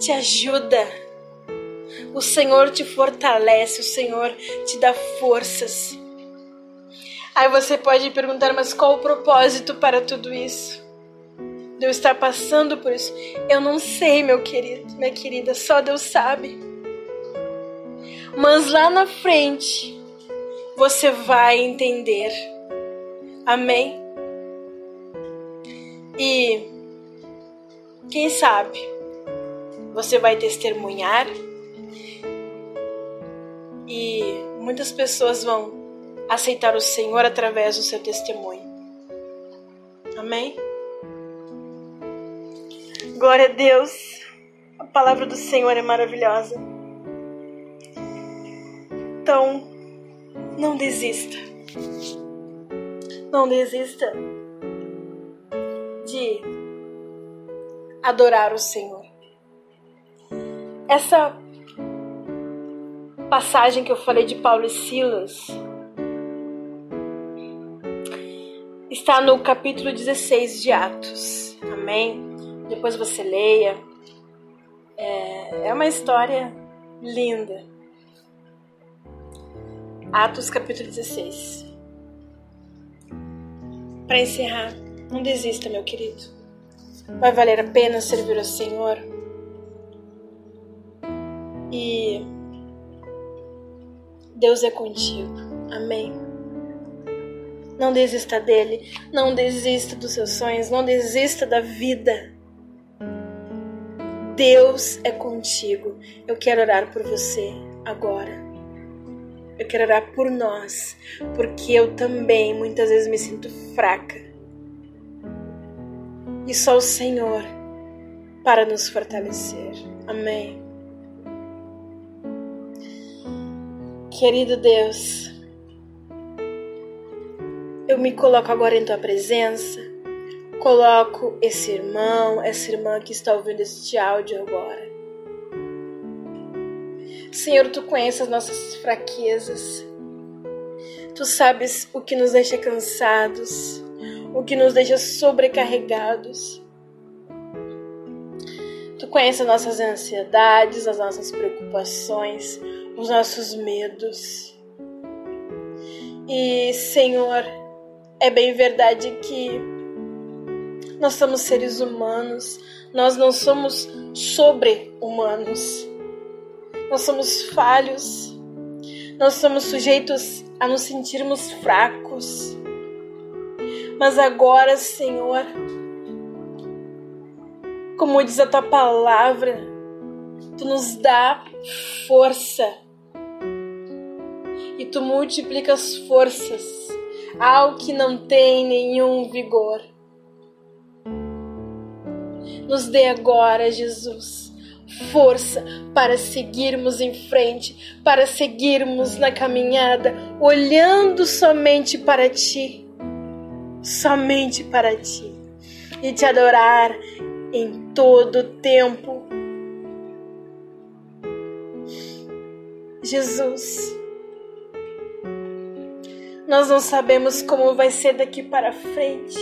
C: te ajuda. O Senhor te fortalece, o Senhor te dá forças. Aí você pode perguntar, mas qual o propósito para tudo isso? De eu estar passando por isso? Eu não sei, meu querido, minha querida, só Deus sabe. Mas lá na frente você vai entender. Amém? E quem sabe você vai testemunhar e muitas pessoas vão aceitar o Senhor através do seu testemunho. Amém? Glória a Deus. A palavra do Senhor é maravilhosa. Então, não desista. Não desista de adorar o Senhor. Essa passagem que eu falei de Paulo e Silas está no capítulo 16 de Atos. Amém? Depois você leia. É, é uma história linda. Atos capítulo 16. Para encerrar, não desista, meu querido. Vai valer a pena servir ao Senhor. E Deus é contigo. Amém. Não desista dele, não desista dos seus sonhos, não desista da vida. Deus é contigo. Eu quero orar por você agora. Eu quero orar por nós, porque eu também muitas vezes me sinto fraca. E só o Senhor para nos fortalecer. Amém. Querido Deus, eu me coloco agora em tua presença. Coloco esse irmão, essa irmã que está ouvindo este áudio agora. Senhor, tu conheces as nossas fraquezas. Tu sabes o que nos deixa cansados, o que nos deixa sobrecarregados. Tu conheces as nossas ansiedades, as nossas preocupações, os nossos medos. E, Senhor, é bem verdade que nós somos seres humanos, nós não somos sobre-humanos. Nós somos falhos, nós somos sujeitos a nos sentirmos fracos. Mas agora, Senhor, como diz a tua palavra, tu nos dá força e tu multiplica as forças ao que não tem nenhum vigor. Nos dê agora, Jesus, força para seguirmos em frente, para seguirmos na caminhada, olhando somente para Ti, somente para Ti, e te adorar em todo o tempo. Jesus, nós não sabemos como vai ser daqui para frente,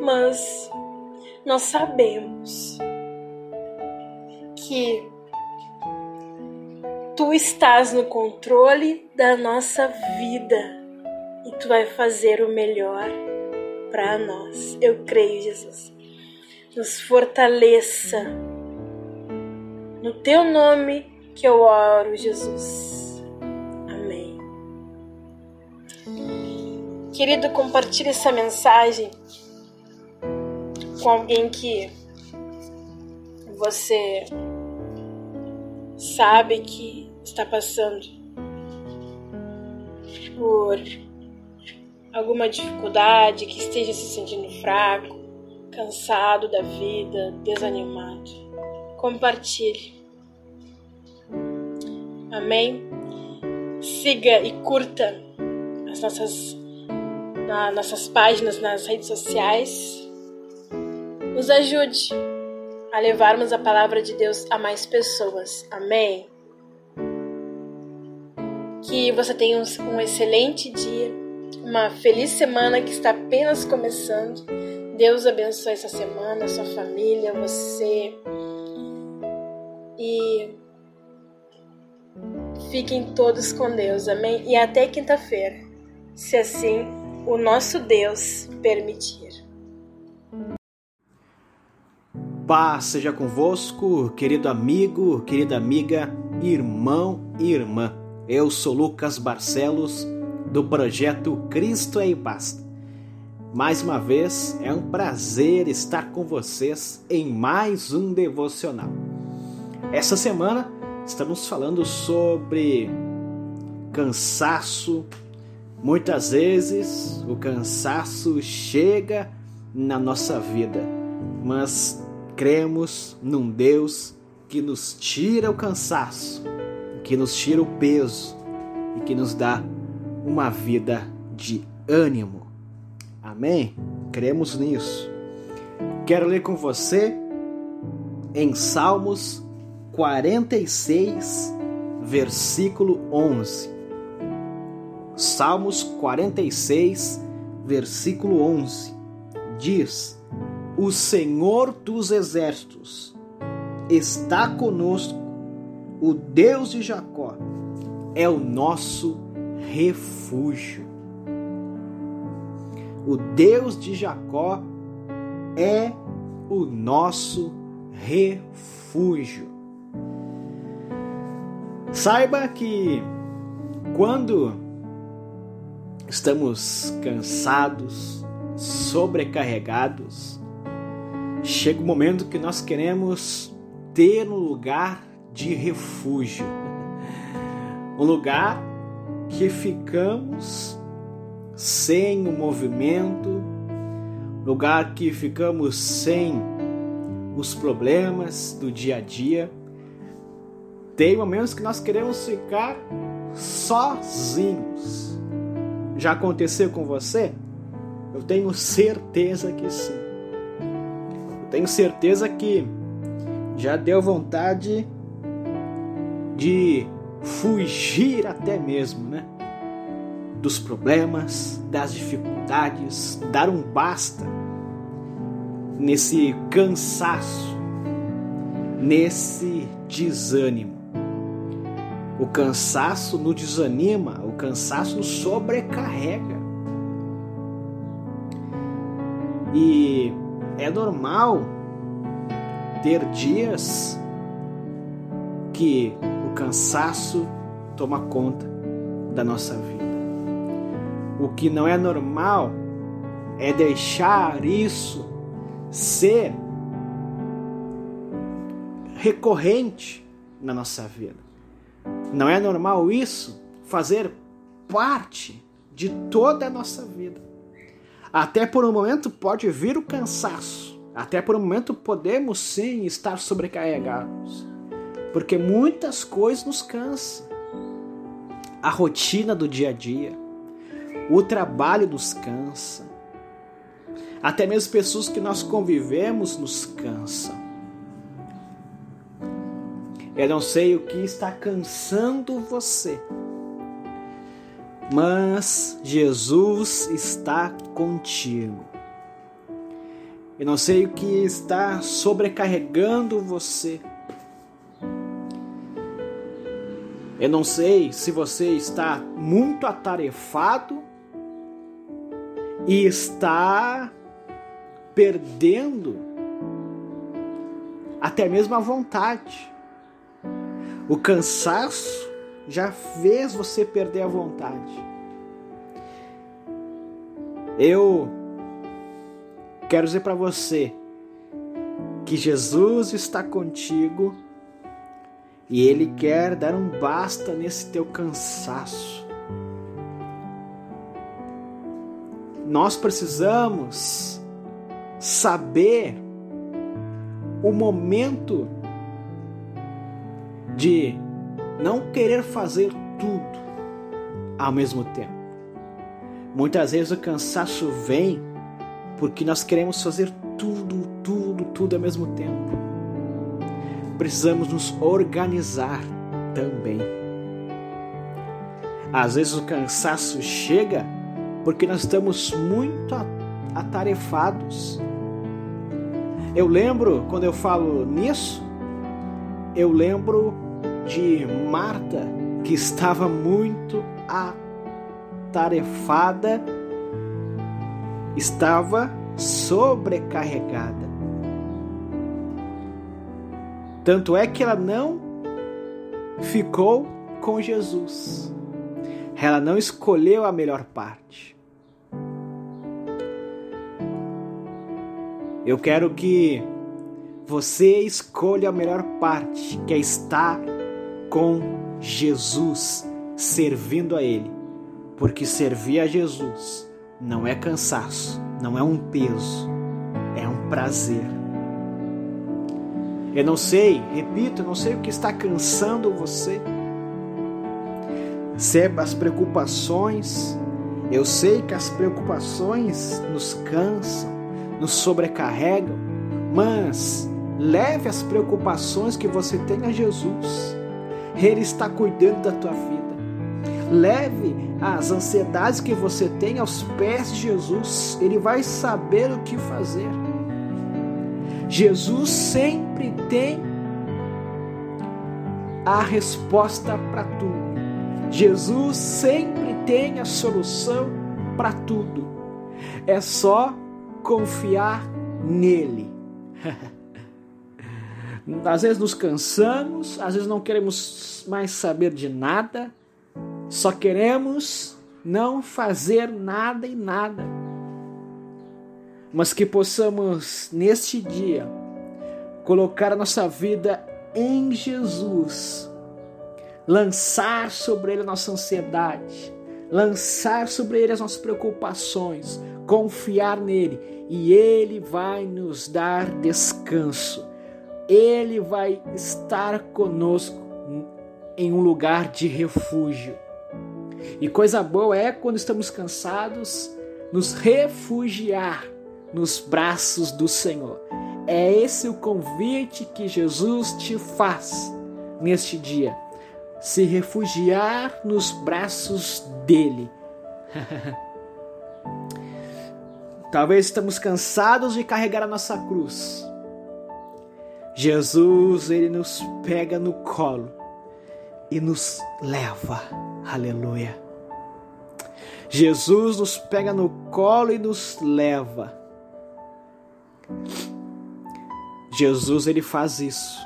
C: mas nós sabemos que tu estás no controle da nossa vida e tu vai fazer o melhor para nós. Eu creio, Jesus. Nos fortaleça. No teu nome que eu oro, Jesus. Querido, compartilhe essa mensagem com alguém que você sabe que está passando por alguma dificuldade, que esteja se sentindo fraco, cansado da vida, desanimado. Compartilhe. Amém? Siga e curta as nossas, na, nossas páginas nas redes sociais. Nos ajude a levarmos a palavra de Deus a mais pessoas. Amém? Que você tenha um excelente dia, uma feliz semana que está apenas começando. Deus abençoe essa semana, sua família, você. E fiquem todos com Deus, amém? E até quinta-feira, se assim o nosso Deus permitir.
B: Paz seja convosco, querido amigo, querida amiga, irmão e irmã. Eu sou Lucas Barcelos, do projeto Cristo é em Paz. Mais uma vez, é um prazer estar com vocês em mais um devocional. Essa semana estamos falando sobre cansaço. Muitas vezes o cansaço chega na nossa vida, mas cremos num Deus que nos tira o cansaço, que nos tira o peso e que nos dá uma vida de ânimo. Amém? Cremos nisso. Quero ler com você em Salmos 46, versículo 11. Salmos 46, versículo 11 diz: o Senhor dos exércitos está conosco, o Deus de Jacó é o nosso refúgio. O Deus de Jacó é o nosso refúgio. Saiba que quando estamos cansados, sobrecarregados, chega o momento que nós queremos ter um lugar de refúgio, um lugar que ficamos sem o movimento, lugar que ficamos sem os problemas do dia a dia. Tem momentos que nós queremos ficar sozinhos. Já aconteceu com você? Eu tenho certeza que sim tenho certeza que já deu vontade de fugir até mesmo, né? Dos problemas, das dificuldades, dar um basta nesse cansaço, nesse desânimo. O cansaço nos desanima, o cansaço nos sobrecarrega. E é normal ter dias que o cansaço toma conta da nossa vida. O que não é normal é deixar isso ser recorrente na nossa vida. Não é normal isso fazer parte de toda a nossa vida. Até por um momento pode vir o cansaço. Até por um momento podemos sim estar sobrecarregados. Porque muitas coisas nos cansam. A rotina do dia a dia, o trabalho nos cansa. Até mesmo pessoas que nós convivemos nos cansam. Eu não sei o que está cansando você mas Jesus está contigo. Eu não sei o que está sobrecarregando você. Eu não sei se você está muito atarefado e está perdendo até mesmo a vontade. O cansaço já fez você perder a vontade. Eu quero dizer para você que Jesus está contigo e Ele quer dar um basta nesse teu cansaço. Nós precisamos saber o momento de não querer fazer tudo ao mesmo tempo. Muitas vezes o cansaço vem porque nós queremos fazer tudo, tudo, tudo ao mesmo tempo. Precisamos nos organizar também. Às vezes o cansaço chega porque nós estamos muito atarefados. Eu lembro, quando eu falo nisso, eu lembro de Marta, que estava muito atarefada, estava sobrecarregada. Tanto é que ela não ficou com Jesus. Ela não escolheu a melhor parte. Eu quero que você escolha a melhor parte, que é estar com Jesus, servindo a Ele. Porque servir a Jesus não é cansaço, não é um peso, é um prazer. Eu não sei, repito, eu não sei o que está cansando você. Se é as preocupações, eu sei que as preocupações nos cansam, nos sobrecarregam, mas leve as preocupações que você tem a Jesus. Ele está cuidando da tua vida. Leve as ansiedades que você tem aos pés de Jesus. Ele vai saber o que fazer. Jesus sempre tem a resposta para tudo. Jesus sempre tem a solução para tudo. É só confiar nele. Às vezes nos cansamos, às vezes não queremos mais saber de nada, só queremos não fazer nada e nada. Mas que possamos neste dia colocar a nossa vida em Jesus, lançar sobre Ele a nossa ansiedade, lançar sobre Ele as nossas preocupações, confiar nele e Ele vai nos dar descanso. Ele vai estar conosco em um lugar de refúgio. E coisa boa é quando estamos cansados, nos refugiar nos braços do Senhor. É esse o convite que Jesus te faz neste dia. Se refugiar nos braços dele. Talvez estamos cansados de carregar a nossa cruz. Jesus, ele nos pega no colo e nos leva. Aleluia. Jesus nos pega no colo e nos leva. Jesus ele faz isso.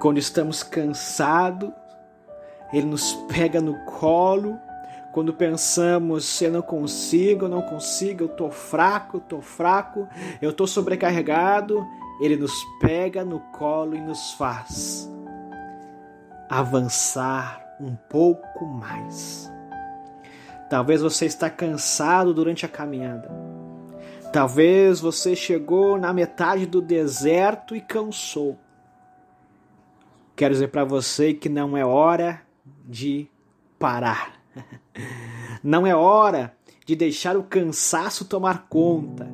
B: Quando estamos cansados, ele nos pega no colo. Quando pensamos, eu não consigo, eu não consigo, eu tô fraco, eu tô fraco, eu tô sobrecarregado, ele nos pega no colo e nos faz avançar um pouco mais. Talvez você está cansado durante a caminhada. Talvez você chegou na metade do deserto e cansou. Quero dizer para você que não é hora de parar. Não é hora de deixar o cansaço tomar conta.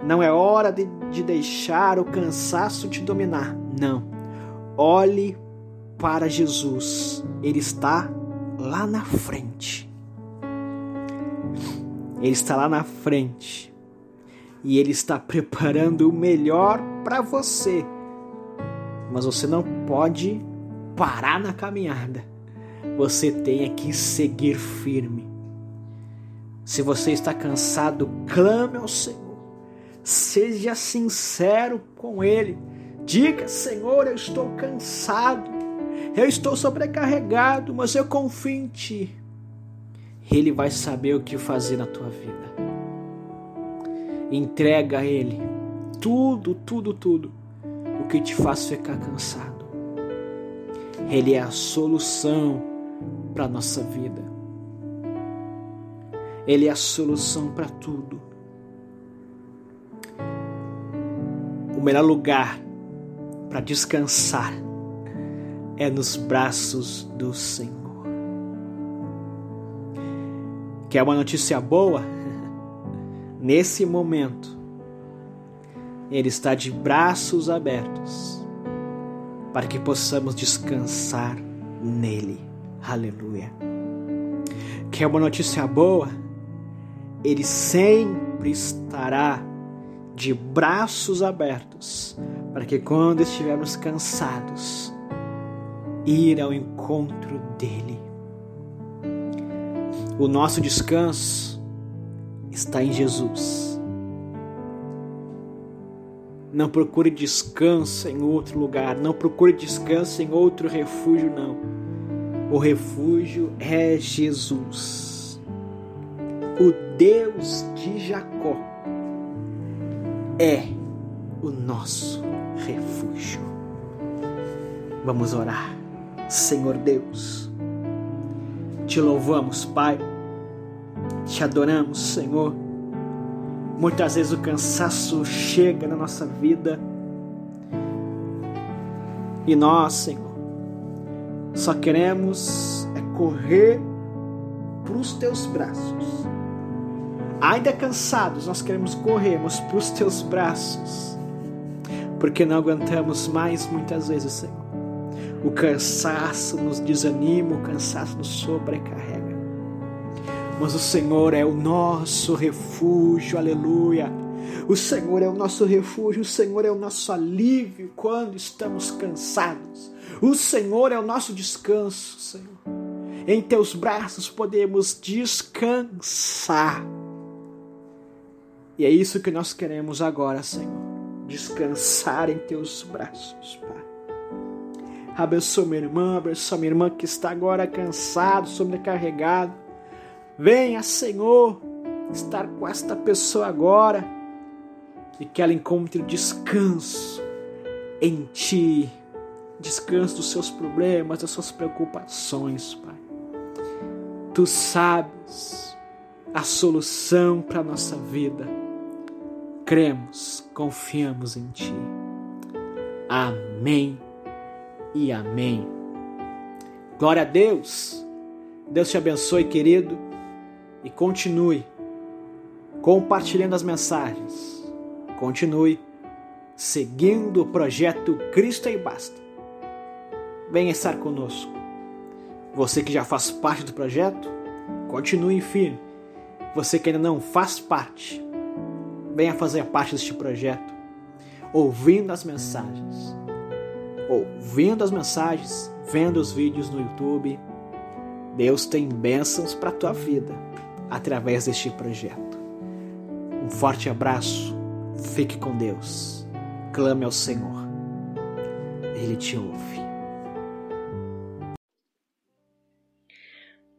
B: Não é hora de, de deixar o cansaço te dominar. Não. Olhe para Jesus. Ele está lá na frente. Ele está lá na frente. E ele está preparando o melhor para você. Mas você não pode parar na caminhada. Você tem que seguir firme. Se você está cansado, clame ao Senhor. Seja sincero com Ele. Diga: Senhor, eu estou cansado. Eu estou sobrecarregado, mas eu confio em Ti. Ele vai saber o que fazer na tua vida. Entrega a Ele tudo, tudo, tudo o que te faz ficar cansado. Ele é a solução para a nossa vida. Ele é a solução para tudo. O melhor lugar para descansar é nos braços do Senhor. Quer uma notícia boa? Nesse momento, Ele está de braços abertos para que possamos descansar nele. Aleluia. Quer uma notícia boa? Ele sempre estará de braços abertos para que quando estivermos cansados, ir ao encontro dele. O nosso descanso está em Jesus. Não procure descanso em outro lugar, não procure descanso em outro refúgio, não. O refúgio é Jesus. O Deus de Jacó é o nosso refúgio. Vamos orar. Senhor Deus, te louvamos, Pai, te adoramos, Senhor. Muitas vezes o cansaço chega na nossa vida e nós, Senhor, só queremos é correr para os teus braços. Ainda cansados, nós queremos corrermos para os teus braços, porque não aguentamos mais muitas vezes, Senhor. O cansaço nos desanima, o cansaço nos sobrecarrega. Mas o Senhor é o nosso refúgio, aleluia. O Senhor é o nosso refúgio, o Senhor é o nosso alívio quando estamos cansados. O Senhor é o nosso descanso, Senhor. Em teus braços podemos descansar. E é isso que nós queremos agora, Senhor. Descansar em teus braços, Pai. Abençoa minha irmã, abençoa minha irmã que está agora cansado, sobrecarregado. Venha, Senhor, estar com esta pessoa agora e que ela encontre descanso em Ti descanso dos seus problemas, das suas preocupações, Pai. Tu sabes a solução para a nossa vida. Cremos, confiamos em Ti. Amém e amém. Glória a Deus. Deus te abençoe, querido, e continue compartilhando as mensagens. Continue seguindo o projeto Cristo e Basta venha estar conosco. Você que já faz parte do projeto, continue firme. Você que ainda não faz parte, venha fazer parte deste projeto, ouvindo as mensagens. Ouvindo as mensagens, vendo os vídeos no YouTube. Deus tem bênçãos para a tua vida através deste projeto. Um forte abraço, fique com Deus, clame ao Senhor, Ele te ouve.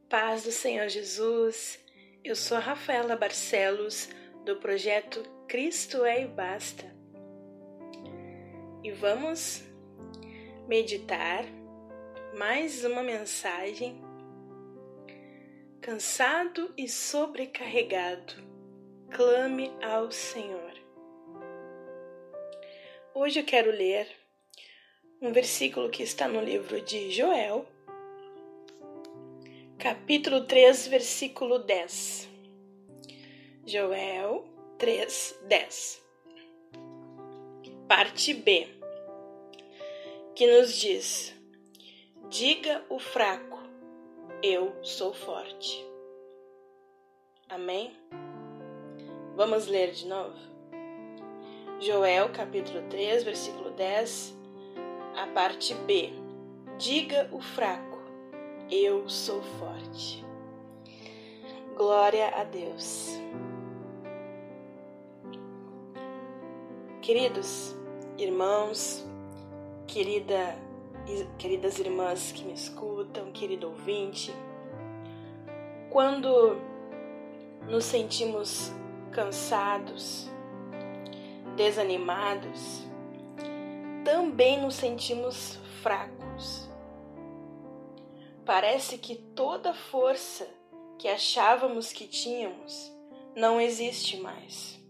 C: Paz do Senhor Jesus, eu sou a Rafaela Barcelos, do projeto Cristo é e Basta. E vamos meditar mais uma mensagem. Cansado e sobrecarregado, clame ao Senhor. Hoje eu quero ler um versículo que está no livro de Joel, capítulo 3, versículo 10. Joel 3, 10. Parte B, que nos diz: Diga o fraco, eu sou forte. Amém? Vamos ler de novo? Joel capítulo 3, versículo 10, a parte B. Diga o fraco eu sou forte. Glória a Deus. Queridos irmãos, querida, queridas irmãs que me escutam, querido ouvinte, quando nos sentimos cansados, desanimados, também nos sentimos fracos. Parece que toda força que achávamos que tínhamos não existe mais.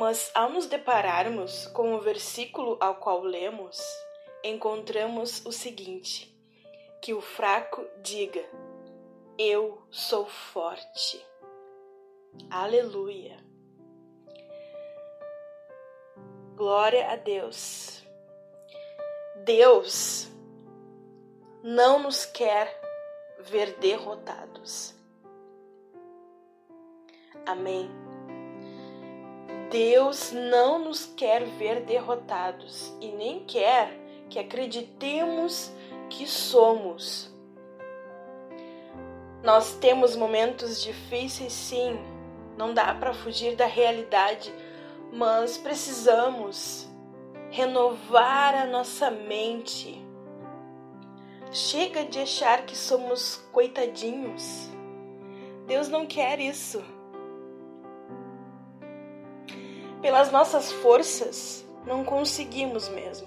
C: Mas ao nos depararmos com o versículo ao qual lemos, encontramos o seguinte: que o fraco diga: Eu sou forte. Aleluia. Glória a Deus. Deus não nos quer ver derrotados. Amém. Deus não nos quer ver derrotados e nem quer que acreditemos que somos. Nós temos momentos difíceis, sim, não dá para fugir da realidade, mas precisamos renovar a nossa mente. Chega de achar que somos coitadinhos. Deus não quer isso. Pelas nossas forças, não conseguimos mesmo,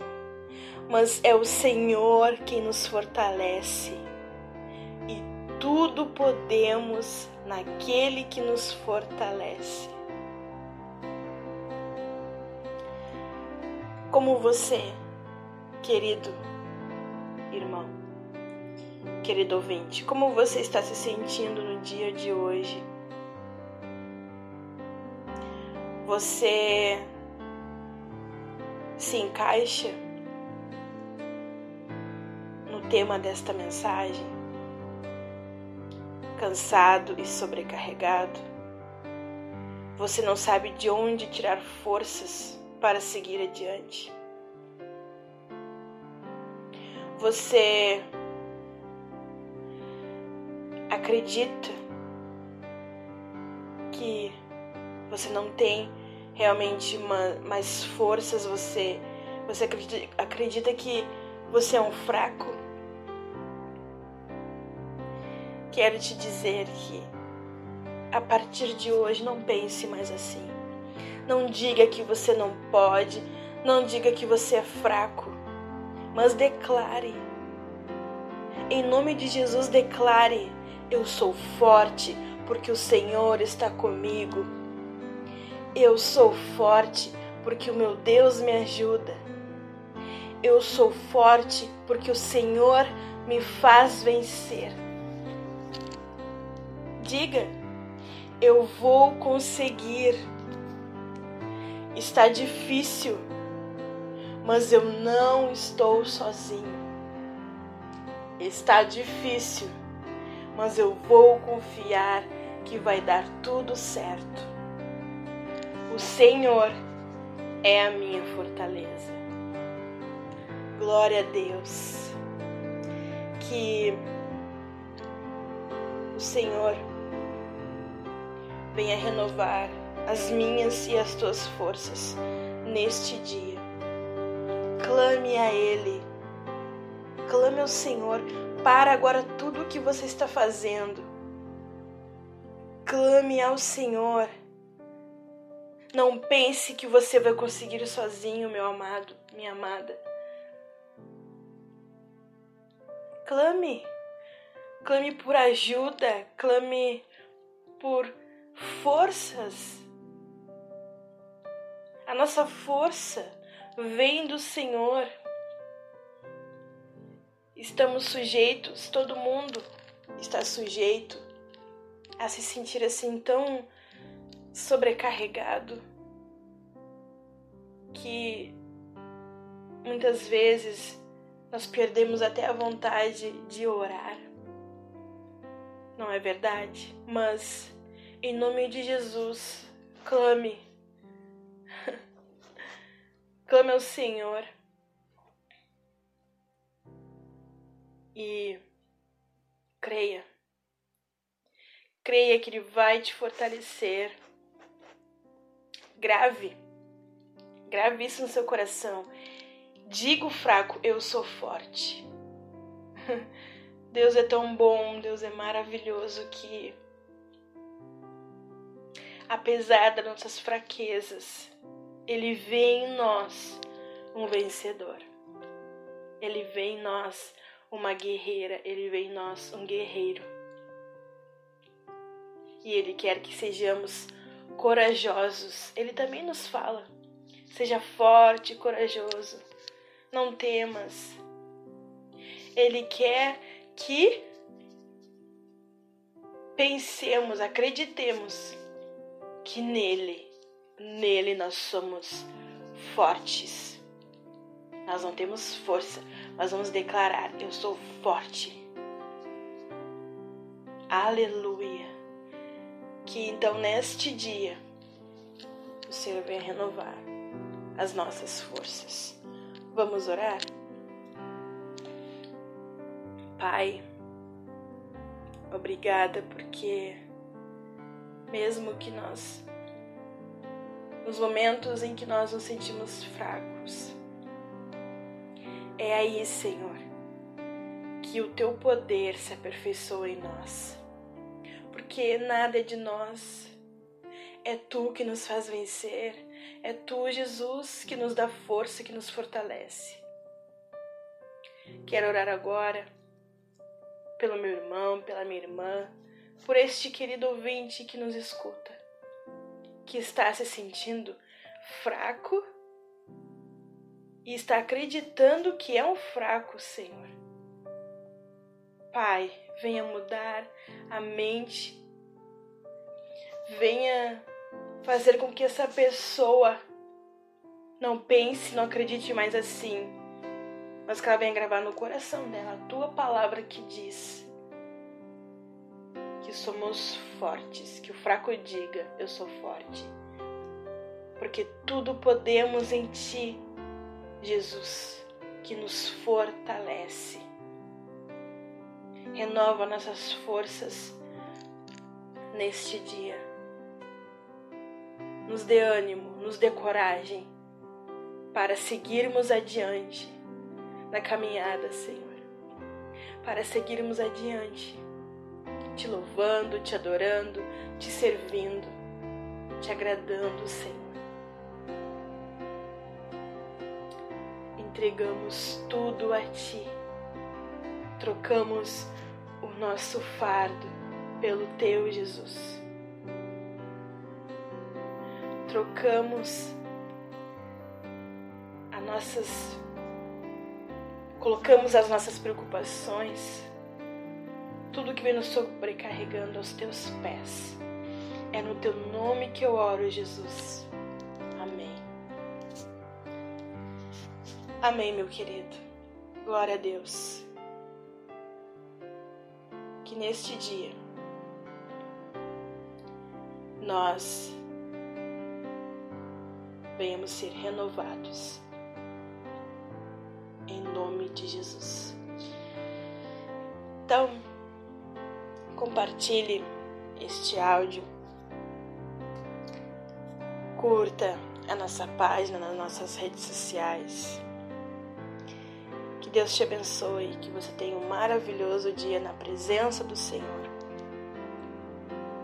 C: mas é o Senhor quem nos fortalece. E tudo podemos naquele que nos fortalece. Como você, querido irmão, querido ouvinte, como você está se sentindo no dia de hoje? Você se encaixa no tema desta mensagem? Cansado e sobrecarregado? Você não sabe de onde tirar forças para seguir adiante? Você acredita que você não tem realmente uma, mais forças, você, você acredita, acredita que você é um fraco? Quero te dizer que a partir de hoje não pense mais assim. Não diga que você não pode, não diga que você é fraco, mas declare. Em nome de Jesus, declare: Eu sou forte, porque o Senhor está comigo. Eu sou forte porque o meu Deus me ajuda. Eu sou forte porque o Senhor me faz vencer. Diga, eu vou conseguir. Está difícil, mas eu não estou sozinho. Está difícil, mas eu vou confiar que vai dar tudo certo. O Senhor é a minha fortaleza. Glória a Deus. Que o Senhor venha renovar as minhas e as tuas forças neste dia. Clame a Ele. Clame ao Senhor. Para agora tudo o que você está fazendo. Clame ao Senhor não pense que você vai conseguir sozinho, meu amado, minha amada. Clame. Clame por ajuda, clame por forças. A nossa força vem do Senhor. Estamos sujeitos, todo mundo está sujeito a se sentir assim tão sobrecarregado que muitas vezes nós perdemos até a vontade de orar. Não é verdade? Mas, em nome de Jesus, clame. clame ao Senhor. E creia. Creia que Ele vai te fortalecer grave. Grave isso no seu coração. Diga o fraco, eu sou forte. Deus é tão bom, Deus é maravilhoso que apesar das nossas fraquezas, Ele vê em nós um vencedor. Ele vê em nós uma guerreira, Ele vê em nós um guerreiro. E Ele quer que sejamos corajosos. Ele também nos fala: seja forte corajoso, não temas. Ele quer que pensemos, acreditemos que nele, nele nós somos fortes. Nós não temos força, nós vamos declarar: Eu sou forte. Aleluia. Que então neste dia o Senhor venha renovar as nossas forças. Vamos orar? Pai, obrigada porque mesmo que nós nos momentos em que nós nos sentimos fracos, é aí, Senhor, que o teu poder se aperfeiçoa em nós. Porque nada é de nós, é tu que nos faz vencer, é tu, Jesus, que nos dá força, que nos fortalece. Quero orar agora pelo meu irmão, pela minha irmã, por este querido ouvinte que nos escuta, que está se sentindo fraco e está acreditando que é um fraco, Senhor. Pai, venha mudar a mente, venha fazer com que essa pessoa não pense, não acredite mais assim, mas que ela venha gravar no coração dela a tua palavra que diz que somos fortes, que o fraco diga: Eu sou forte. Porque tudo podemos em Ti, Jesus, que nos fortalece. Renova nossas forças neste dia. Nos dê ânimo, nos dê coragem para seguirmos adiante na caminhada, Senhor. Para seguirmos adiante, te louvando, te adorando, te servindo, te agradando, Senhor. entregamos tudo a Ti. Trocamos o nosso fardo pelo Teu, Jesus. Trocamos as nossas. Colocamos as nossas preocupações, tudo que vem nos sobrecarregando aos Teus pés. É no Teu nome que eu oro, Jesus. Amém, meu querido. Glória a Deus. Que neste dia nós venhamos ser renovados. Em nome de Jesus. Então, compartilhe este áudio. Curta a nossa página nas nossas redes sociais. Deus te abençoe, que você tenha um maravilhoso dia na presença do Senhor.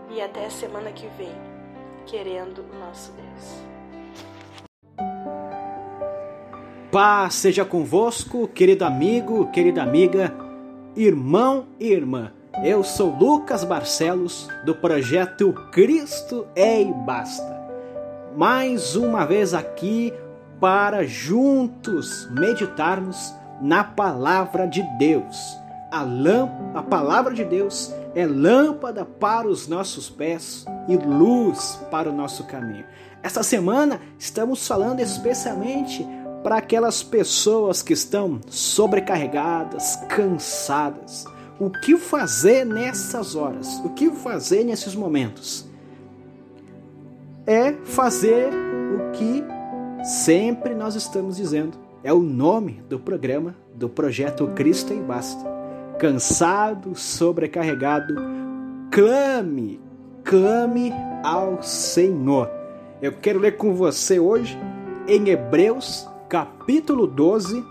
C: E até a semana que vem, querendo o nosso Deus.
B: Paz seja convosco, querido amigo, querida amiga, irmão e irmã. Eu sou Lucas Barcelos, do projeto Cristo é e Basta. Mais uma vez aqui para juntos meditarmos na palavra de Deus. A, a palavra de Deus é lâmpada para os nossos pés e luz para o nosso caminho. Esta semana estamos falando especialmente para aquelas pessoas que estão sobrecarregadas, cansadas. O que fazer nessas horas? O que fazer nesses momentos? É fazer o que sempre nós estamos dizendo é o nome do programa do projeto Cristo em Basta. Cansado, sobrecarregado, clame, clame ao Senhor. Eu quero ler com você hoje em Hebreus, capítulo 12,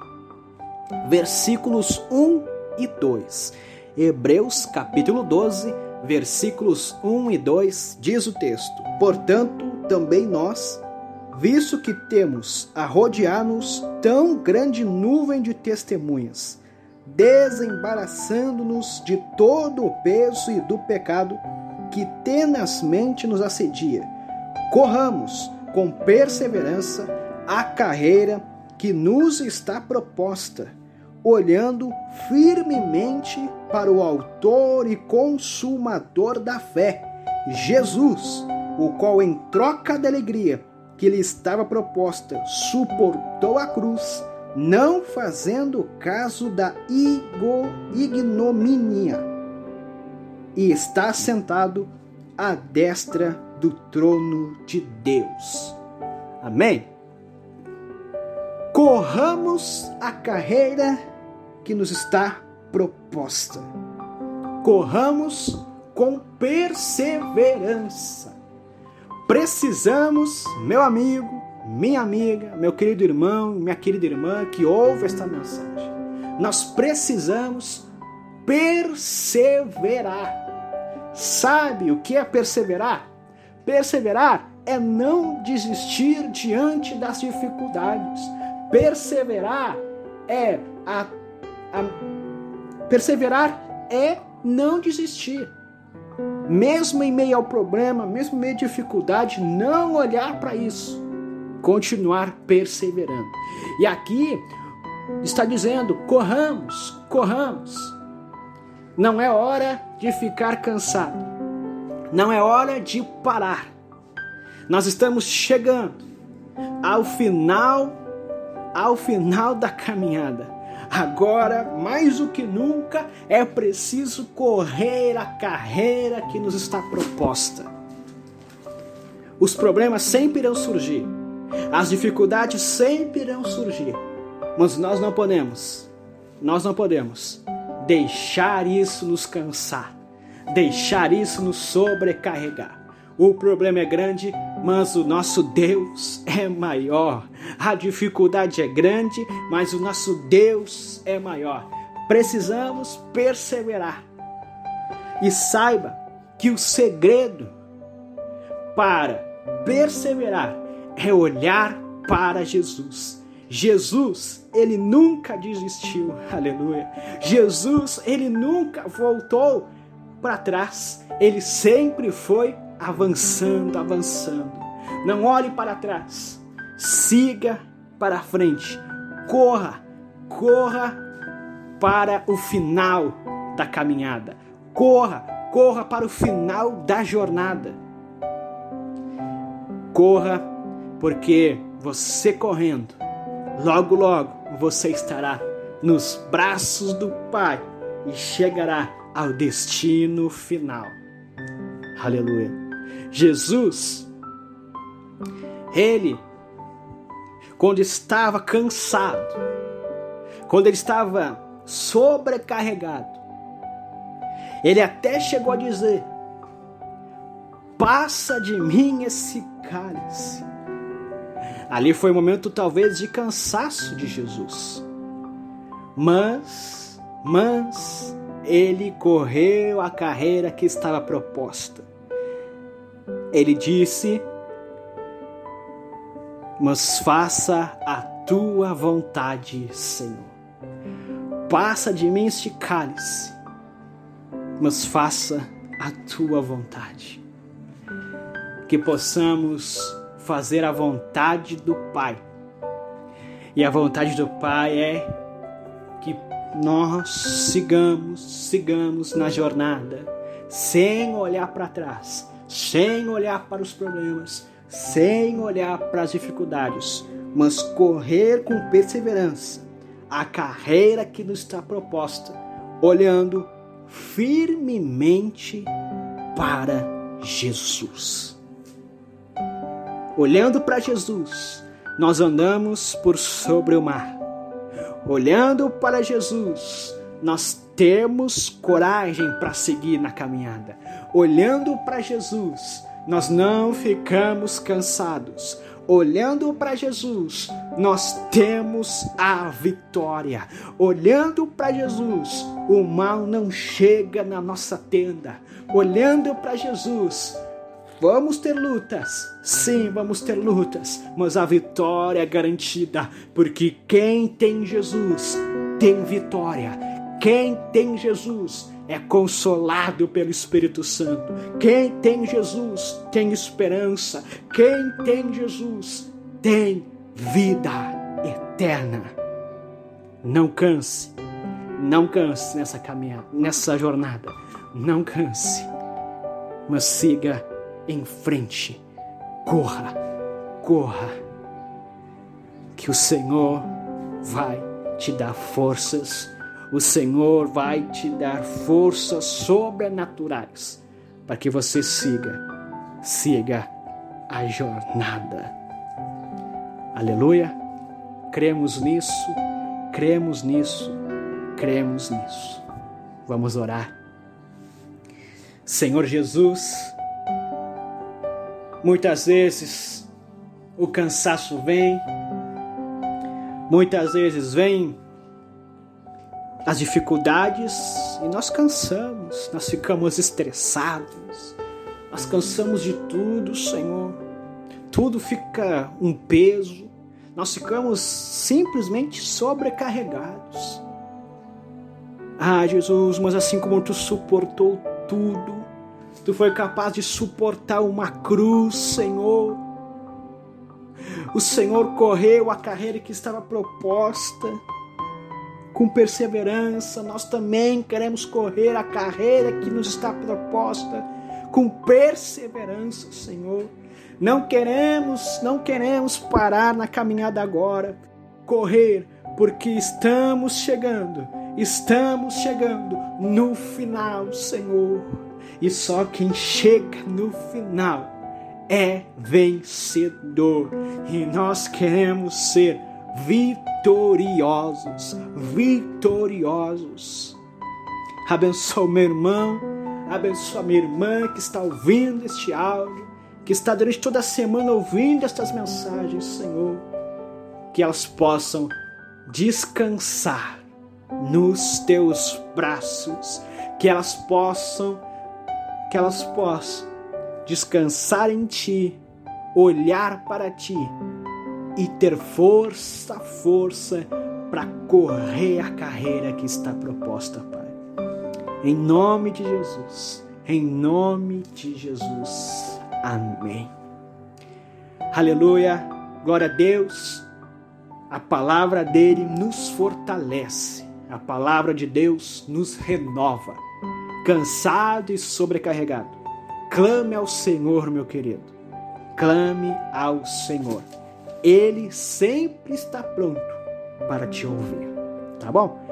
B: versículos 1 e 2. Hebreus, capítulo 12, versículos 1 e 2, diz o texto: Portanto, também nós, visto que temos a rodear-nos tão grande nuvem de testemunhas, desembaraçando-nos de todo o peso e do pecado que tenazmente nos assedia, corramos com perseverança a carreira que nos está proposta, olhando firmemente para o Autor e Consumador da fé, Jesus, o qual, em troca da alegria que lhe estava proposta, suportou a cruz, não fazendo caso da ignomínia, e está sentado à destra do trono de Deus. Amém? Corramos a carreira que nos está proposta. Corramos com perseverança. Precisamos, meu amigo, minha amiga, meu querido irmão, minha querida irmã que ouve esta mensagem, nós precisamos perseverar. Sabe o que é perseverar? Perseverar é não desistir diante das dificuldades. Perseverar é a, a perseverar é não desistir. Mesmo em meio ao problema, mesmo em meio à dificuldade, não olhar para isso. Continuar perseverando. E aqui está dizendo: corramos, corramos. Não é hora de ficar cansado. Não é hora de parar. Nós estamos chegando ao final ao final da caminhada. Agora, mais do que nunca, é preciso correr a carreira que nos está proposta. Os problemas sempre irão surgir, as dificuldades sempre irão surgir, mas nós não podemos, nós não podemos deixar isso nos cansar, deixar isso nos sobrecarregar. O problema é grande, mas o nosso Deus é maior. A dificuldade é grande, mas o nosso Deus é maior. Precisamos perseverar. E saiba que o segredo para perseverar é olhar para Jesus. Jesus, ele nunca desistiu, aleluia. Jesus, ele nunca voltou para trás, ele sempre foi avançando, avançando. Não olhe para trás, siga para frente, corra, corra para o final da caminhada, corra, corra para o final da jornada. Corra, porque você correndo, logo, logo você estará nos braços do Pai e chegará ao destino final. Aleluia. Jesus, ele, quando estava cansado, quando ele estava sobrecarregado, ele até chegou a dizer: Passa de mim esse cálice. Ali foi um momento talvez de cansaço de Jesus. Mas, mas, ele correu a carreira que estava proposta. Ele disse: Mas faça a tua vontade, Senhor. Passa de mim este cálice, mas faça a tua vontade. Que possamos fazer a vontade do Pai. E a vontade do Pai é que nós sigamos, sigamos na jornada, sem olhar para trás, sem olhar para os problemas, sem olhar para as dificuldades, mas correr com perseverança a carreira que nos está proposta, olhando firmemente para Jesus. Olhando para Jesus, nós andamos por sobre o mar Olhando para Jesus, nós temos coragem para seguir na caminhada. Olhando para Jesus, nós não ficamos cansados. olhando para Jesus, nós temos a vitória. Olhando para Jesus, o mal não chega na nossa tenda. Olhando para Jesus, Vamos ter lutas, sim, vamos ter lutas, mas a vitória é garantida, porque quem tem Jesus tem vitória. Quem tem Jesus é consolado pelo Espírito Santo. Quem tem Jesus tem esperança. Quem tem Jesus tem vida eterna. Não canse, não canse nessa caminhada, nessa jornada. Não canse, mas siga em frente. Corra, corra, que o Senhor vai te dar forças o Senhor vai te dar forças sobrenaturais para que você siga, siga a jornada. Aleluia. Cremos nisso, cremos nisso, cremos nisso. Vamos orar. Senhor Jesus, muitas vezes o cansaço vem, muitas vezes vem as dificuldades e nós cansamos, nós ficamos estressados, nós cansamos de tudo, Senhor. Tudo fica um peso, nós ficamos simplesmente sobrecarregados. Ah, Jesus, mas assim como tu suportou tudo, tu foi capaz de suportar uma cruz, Senhor. O Senhor correu a carreira que estava proposta com perseverança, nós também queremos correr a carreira que nos está proposta com perseverança, Senhor. Não queremos, não queremos parar na caminhada agora, correr, porque estamos chegando, estamos chegando no final, Senhor. E só quem chega no final é vencedor. E nós queremos ser vitoriosos, vitoriosos. Abençoa meu irmão, abençoa minha irmã que está ouvindo este áudio, que está durante toda a semana ouvindo estas mensagens, Senhor, que elas possam descansar nos teus braços, que elas possam que elas possam descansar em ti, olhar para ti e ter força, força para correr a carreira que está proposta, Pai. Em nome de Jesus, em nome de Jesus. Amém. Aleluia, glória a Deus. A palavra dele nos fortalece, a palavra de Deus nos renova. Cansado e sobrecarregado, clame ao Senhor, meu querido. Clame ao Senhor. Ele sempre está pronto para te ouvir, tá bom?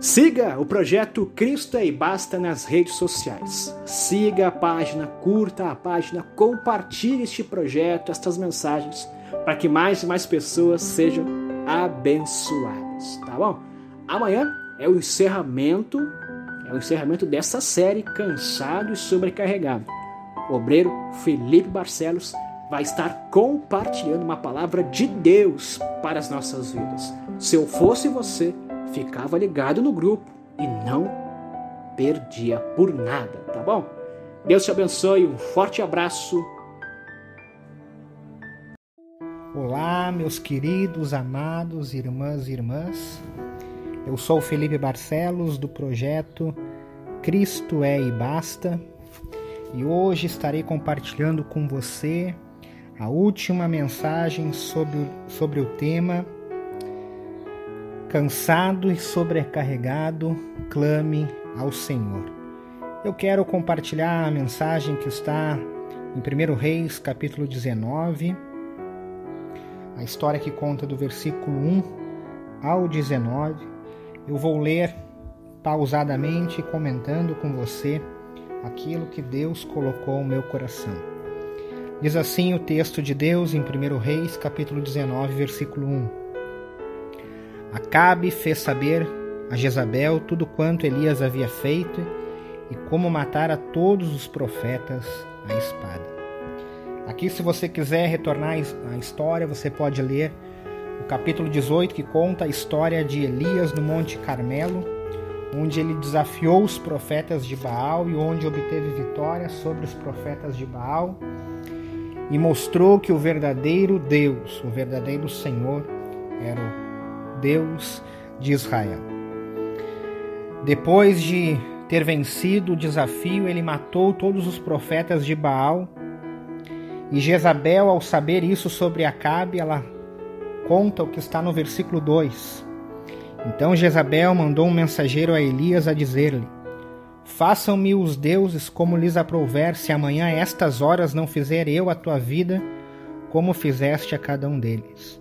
B: Siga o projeto Cristo é e Basta nas redes sociais. Siga a página, curta a página, compartilhe este projeto, estas mensagens, para que mais e mais pessoas sejam abençoadas, tá bom? Amanhã é o encerramento, é o encerramento dessa série Cansado e Sobrecarregado. Obreiro Felipe Barcelos vai estar compartilhando uma palavra de Deus para as nossas vidas. Se eu fosse você, ficava ligado no grupo e não perdia por nada, tá bom? Deus te abençoe, um forte abraço.
D: Olá, meus queridos, amados irmãs e irmãs. Eu sou Felipe Barcelos do projeto Cristo é e Basta. E hoje estarei compartilhando com você a última mensagem sobre, sobre o tema Cansado e sobrecarregado, clame ao Senhor. Eu quero compartilhar a mensagem que está em 1 Reis, capítulo 19, a história que conta do versículo 1 ao 19. Eu vou ler pausadamente, comentando com você aquilo que Deus colocou no meu coração. Diz assim o texto de Deus em 1 Reis, capítulo 19, versículo 1. Acabe fez saber a Jezabel tudo quanto Elias havia feito e como matar a todos os profetas à espada. Aqui, se você quiser retornar à história, você pode ler o capítulo 18, que conta a história de Elias no Monte Carmelo, onde ele desafiou os profetas de Baal e onde obteve vitória sobre os profetas de Baal e mostrou que o verdadeiro Deus, o verdadeiro Senhor, era o Deus de Israel. Depois de ter vencido o desafio, ele matou todos os profetas de Baal. E Jezabel, ao saber isso sobre Acabe, ela conta o que está no versículo 2. Então Jezabel mandou um mensageiro a Elias a dizer-lhe: Façam-me os deuses como lhes aprouver, se amanhã estas horas não fizer eu a tua vida, como fizeste a cada um deles.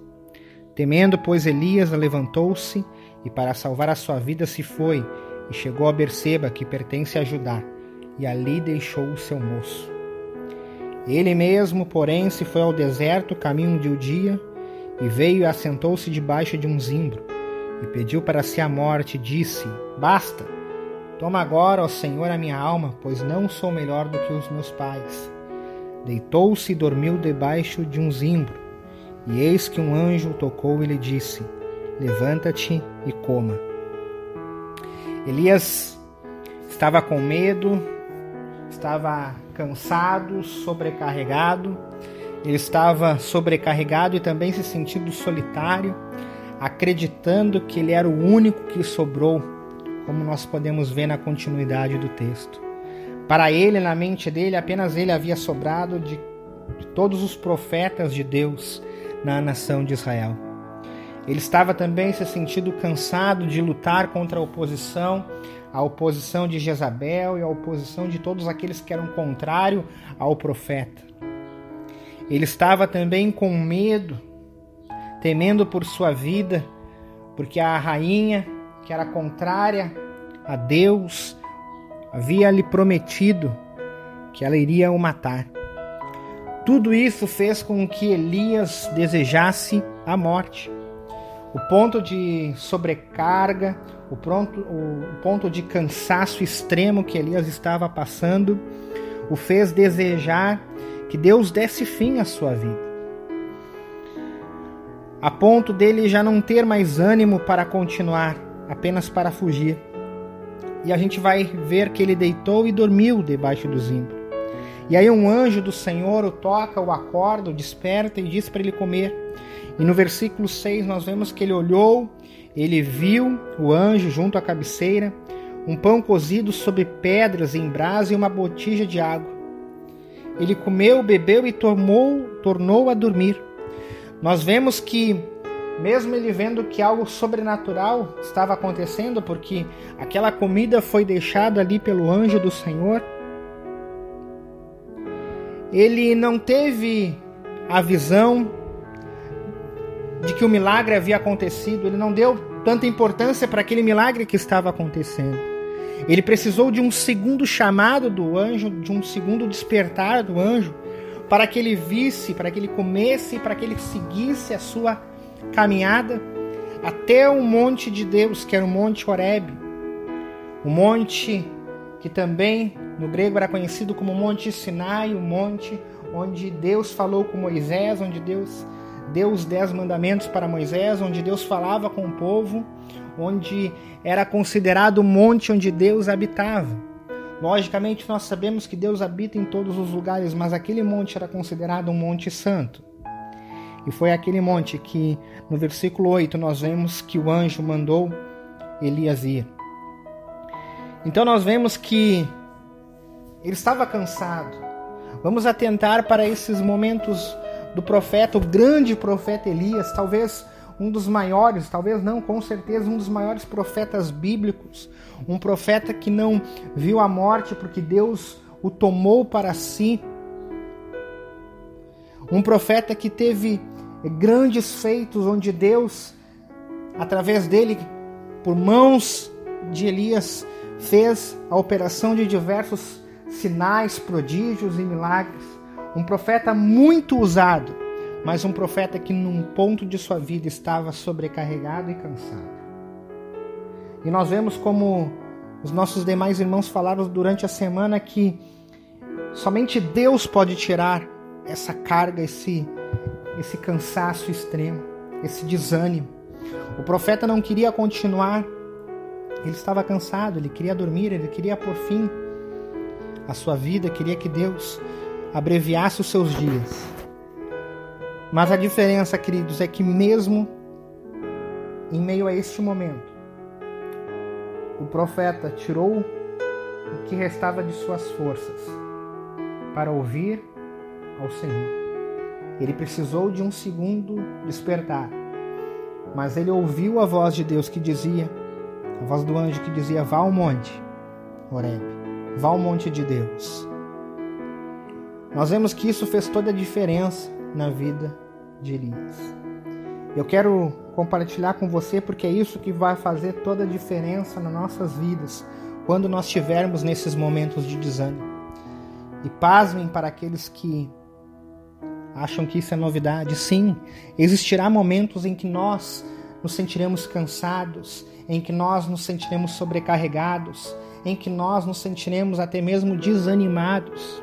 D: Temendo, pois, Elias levantou-se e, para salvar a sua vida, se foi e chegou a Berseba, que pertence a Judá, e ali deixou o seu moço. Ele mesmo, porém, se foi ao deserto, caminho de um dia, e veio e assentou-se debaixo de um zimbro, e pediu para si a morte, e disse: Basta, toma agora, ó Senhor, a minha alma, pois não sou melhor do que os meus pais. Deitou-se e dormiu debaixo de um zimbro, e eis que um anjo tocou e lhe disse: Levanta-te e coma. Elias estava com medo, estava cansado, sobrecarregado, ele estava sobrecarregado e também se sentindo solitário, acreditando que ele era o único que sobrou, como nós podemos ver na continuidade do texto. Para ele, na mente dele, apenas ele havia sobrado de, de todos os profetas de Deus na nação de Israel. Ele estava também se sentindo cansado de lutar contra a oposição, a oposição de Jezabel e a oposição de todos aqueles que eram contrário ao profeta. Ele estava também com medo, temendo por sua vida, porque a rainha, que era contrária a Deus, havia lhe prometido que ela iria o matar. Tudo isso fez com que Elias desejasse a morte o ponto de sobrecarga, o, pronto, o ponto de cansaço extremo que Elias estava passando, o fez desejar que Deus desse fim à sua vida. A ponto dele já não ter mais ânimo para continuar, apenas para fugir. E a gente vai ver que ele deitou e dormiu debaixo do zimbro. E aí um anjo do Senhor o toca, o acorda, o desperta e diz para ele comer. E no versículo 6 nós vemos que ele olhou, ele viu o anjo junto à cabeceira, um pão cozido sobre pedras em brasa e uma botija de água. Ele comeu, bebeu e tomou, tornou a dormir. Nós vemos que, mesmo ele vendo que algo sobrenatural estava acontecendo, porque aquela comida foi deixada ali pelo anjo do Senhor, ele não teve a visão de que o milagre havia acontecido, ele não deu tanta importância para aquele milagre que estava acontecendo. Ele precisou de um segundo chamado do anjo, de um segundo despertar do anjo, para que ele visse, para que ele comesse, para que ele seguisse a sua caminhada até o monte de Deus, que era o Monte Horeb. O monte que também no grego era conhecido como Monte Sinai, o monte onde Deus falou com Moisés, onde Deus deu os dez mandamentos para Moisés, onde Deus falava com o povo, onde era considerado o monte onde Deus habitava. Logicamente, nós sabemos que Deus habita em todos os lugares, mas aquele monte era considerado um monte santo. E foi aquele monte que, no versículo 8, nós vemos que o anjo mandou Elias ir. Então, nós vemos que ele estava cansado. Vamos atentar para esses momentos do profeta, o grande profeta Elias, talvez um dos maiores, talvez não, com certeza um dos maiores profetas bíblicos, um profeta que não viu a morte porque Deus o tomou para si. Um profeta que teve grandes feitos onde Deus, através dele, por mãos de Elias, fez a operação de diversos sinais, prodígios e milagres um profeta muito usado, mas um profeta que num ponto de sua vida estava sobrecarregado e cansado. E nós vemos como os nossos demais irmãos falaram durante a semana que somente Deus pode tirar essa carga, esse, esse cansaço extremo, esse desânimo. O profeta não queria continuar, ele estava cansado, ele queria dormir, ele queria por fim a sua vida, queria que Deus abreviasse os seus dias. Mas a diferença, queridos, é que mesmo em meio a este momento, o profeta tirou o que restava de suas forças para ouvir ao Senhor. Ele precisou de um segundo despertar, mas ele ouviu a voz de Deus que dizia, a voz do anjo que dizia: Vá ao monte, Horeb, vá ao monte de Deus. Nós vemos que isso fez toda a diferença na vida de Elias. Eu quero compartilhar com você porque é isso que vai fazer toda a diferença nas nossas vidas quando nós estivermos nesses momentos de desânimo. E pasmem para aqueles que acham que isso é novidade. Sim, existirá momentos em que nós nos sentiremos cansados, em que nós nos sentiremos sobrecarregados, em que nós nos sentiremos até mesmo desanimados.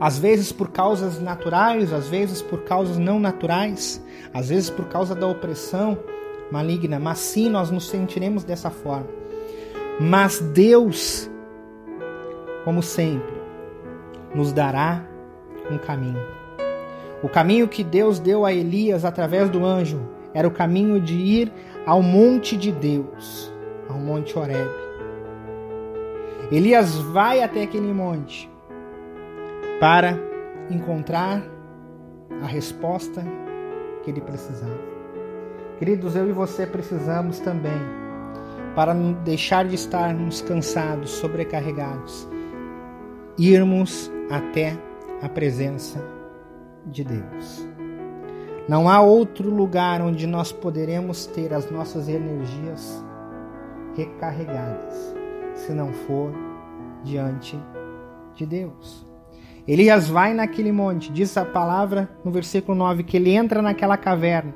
D: Às vezes por causas naturais, às vezes por causas não naturais, às vezes por causa da opressão maligna, mas sim nós nos sentiremos dessa forma. Mas Deus, como sempre, nos dará um caminho. O caminho que Deus deu a Elias através do anjo era o caminho de ir ao monte de Deus, ao monte Horeb. Elias vai até aquele monte para encontrar a resposta que ele precisava. Queridos, eu e você precisamos também, para deixar de estarmos cansados, sobrecarregados, irmos até a presença de Deus. Não há outro lugar onde nós poderemos ter as nossas energias recarregadas, se não for diante de Deus. Elias vai naquele monte, diz a palavra no versículo 9 que ele entra naquela caverna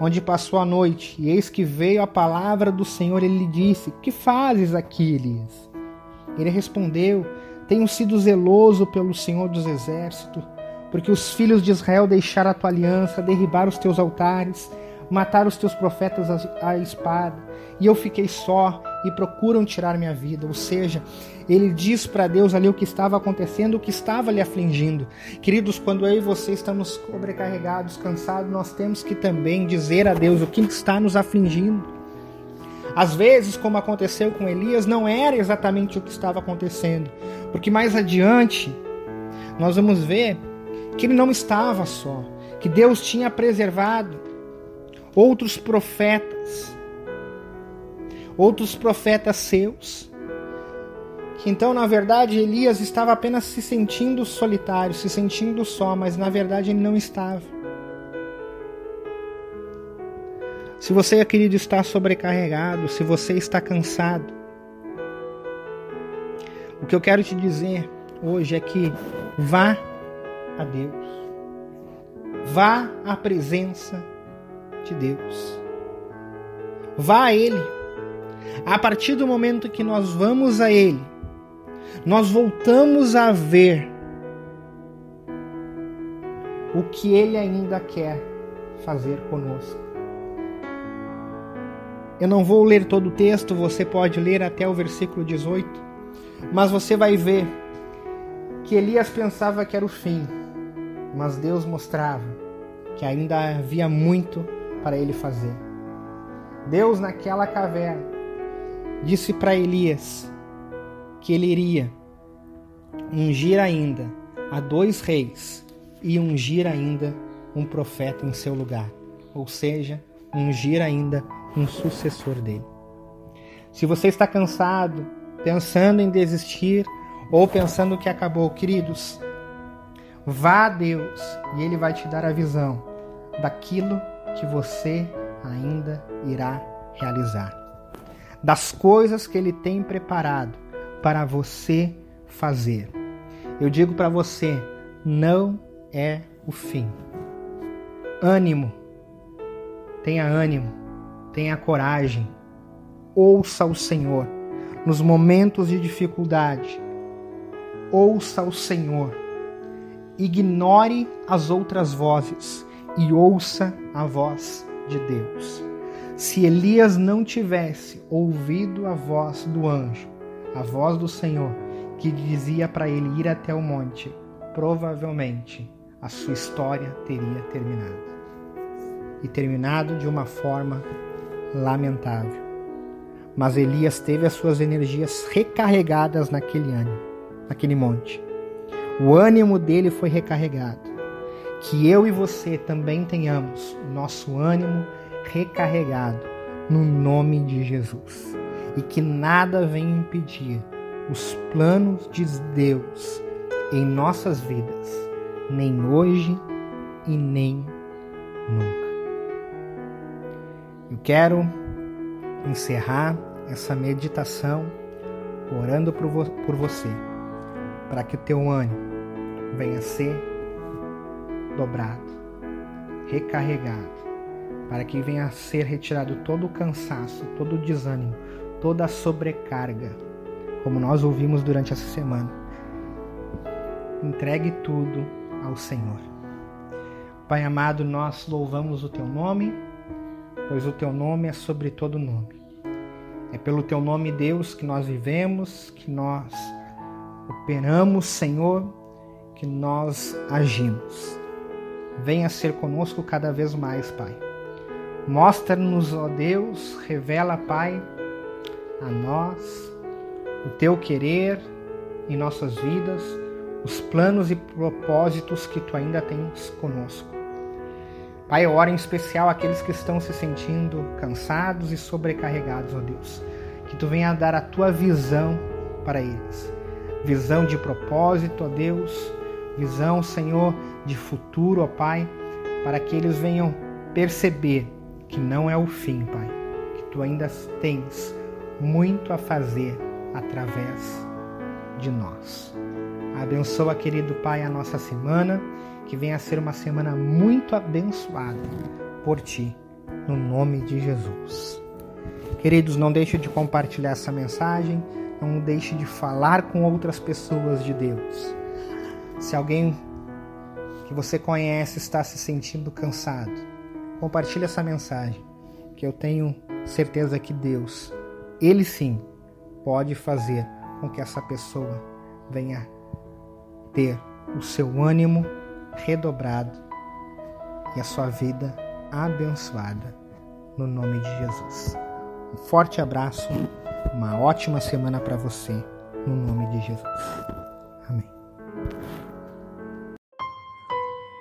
D: onde passou a noite, e eis que veio a palavra do Senhor, ele lhe disse: Que fazes aqui, Elias? Ele respondeu: Tenho sido zeloso pelo Senhor dos exércitos, porque os filhos de Israel deixaram a tua aliança, derribaram os teus altares, mataram os teus profetas à espada, e eu fiquei só e procuram tirar minha vida. Ou seja, ele diz para Deus ali o que estava acontecendo, o que estava lhe afligindo. Queridos, quando eu e você estamos sobrecarregados, cansados, nós temos que também dizer a Deus o que está nos afligindo. Às vezes, como aconteceu com Elias, não era exatamente o que estava acontecendo, porque mais adiante nós vamos ver que ele não estava só, que Deus tinha preservado outros profetas, outros profetas seus. Que então, na verdade, Elias estava apenas se sentindo solitário, se sentindo só, mas na verdade ele não estava. Se você, querido, está sobrecarregado, se você está cansado, o que eu quero te dizer hoje é que vá a Deus. Vá à presença de Deus. Vá a Ele. A partir do momento que nós vamos a Ele, nós voltamos a ver o que Ele ainda quer fazer conosco. Eu não vou ler todo o texto, você pode ler até o versículo 18, mas você vai ver que Elias pensava que era o fim, mas Deus mostrava que ainda havia muito para ele fazer. Deus, naquela caverna, disse para Elias que ele iria ungir ainda a dois reis e ungir ainda um profeta em seu lugar, ou seja, ungir ainda um sucessor dele. Se você está cansado, pensando em desistir ou pensando que acabou, queridos, Vá a Deus e Ele vai te dar a visão daquilo que você ainda irá realizar, das coisas que Ele tem preparado para você fazer. Eu digo para você, não é o fim. Ânimo, tenha ânimo, tenha coragem, ouça o Senhor nos momentos de dificuldade. Ouça o Senhor ignore as outras vozes e ouça a voz de Deus. Se Elias não tivesse ouvido a voz do anjo, a voz do Senhor, que dizia para ele ir até o monte, provavelmente a sua história teria terminado. E terminado de uma forma lamentável. Mas Elias teve as suas energias recarregadas naquele ano, naquele monte. O ânimo dele foi recarregado. Que eu e você também tenhamos o nosso ânimo recarregado no nome de Jesus. E que nada venha impedir os planos de Deus em nossas vidas, nem hoje e nem nunca. Eu quero encerrar essa meditação orando por, vo por você, para que o teu ânimo venha a ser dobrado, recarregado, para que venha a ser retirado todo o cansaço, todo o desânimo, toda a sobrecarga, como nós ouvimos durante essa semana. Entregue tudo ao Senhor. Pai amado, nós louvamos o teu nome pois o teu nome é sobre todo nome. É pelo teu nome, Deus, que nós vivemos, que nós operamos, Senhor, que nós agimos. Venha ser conosco cada vez mais, Pai. Mostra-nos, ó Deus, revela, Pai, a nós o teu querer em nossas vidas, os planos e propósitos que tu ainda tens conosco. Pai, eu em especial aqueles que estão se sentindo cansados e sobrecarregados, ó Deus. Que tu venha dar a tua visão para eles. Visão de propósito, ó Deus. Visão, Senhor, de futuro, ó Pai, para que eles venham perceber que não é o fim, Pai. Que tu ainda tens muito a fazer através de nós. Abençoa, querido Pai, a nossa semana que venha a ser uma semana muito abençoada por ti, no nome de Jesus. Queridos, não deixe de compartilhar essa mensagem, não deixe de falar com outras pessoas de Deus. Se alguém que você conhece está se sentindo cansado, compartilhe essa mensagem, que eu tenho certeza que Deus, Ele sim, pode fazer com que essa pessoa venha ter o seu ânimo redobrado e a sua vida abençoada no nome de Jesus. Um forte abraço, uma ótima semana para você no nome de Jesus. Amém.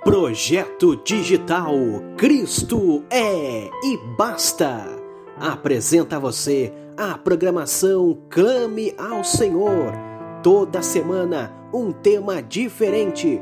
B: Projeto Digital Cristo é e basta. Apresenta a você a programação Clame ao Senhor. Toda semana um tema diferente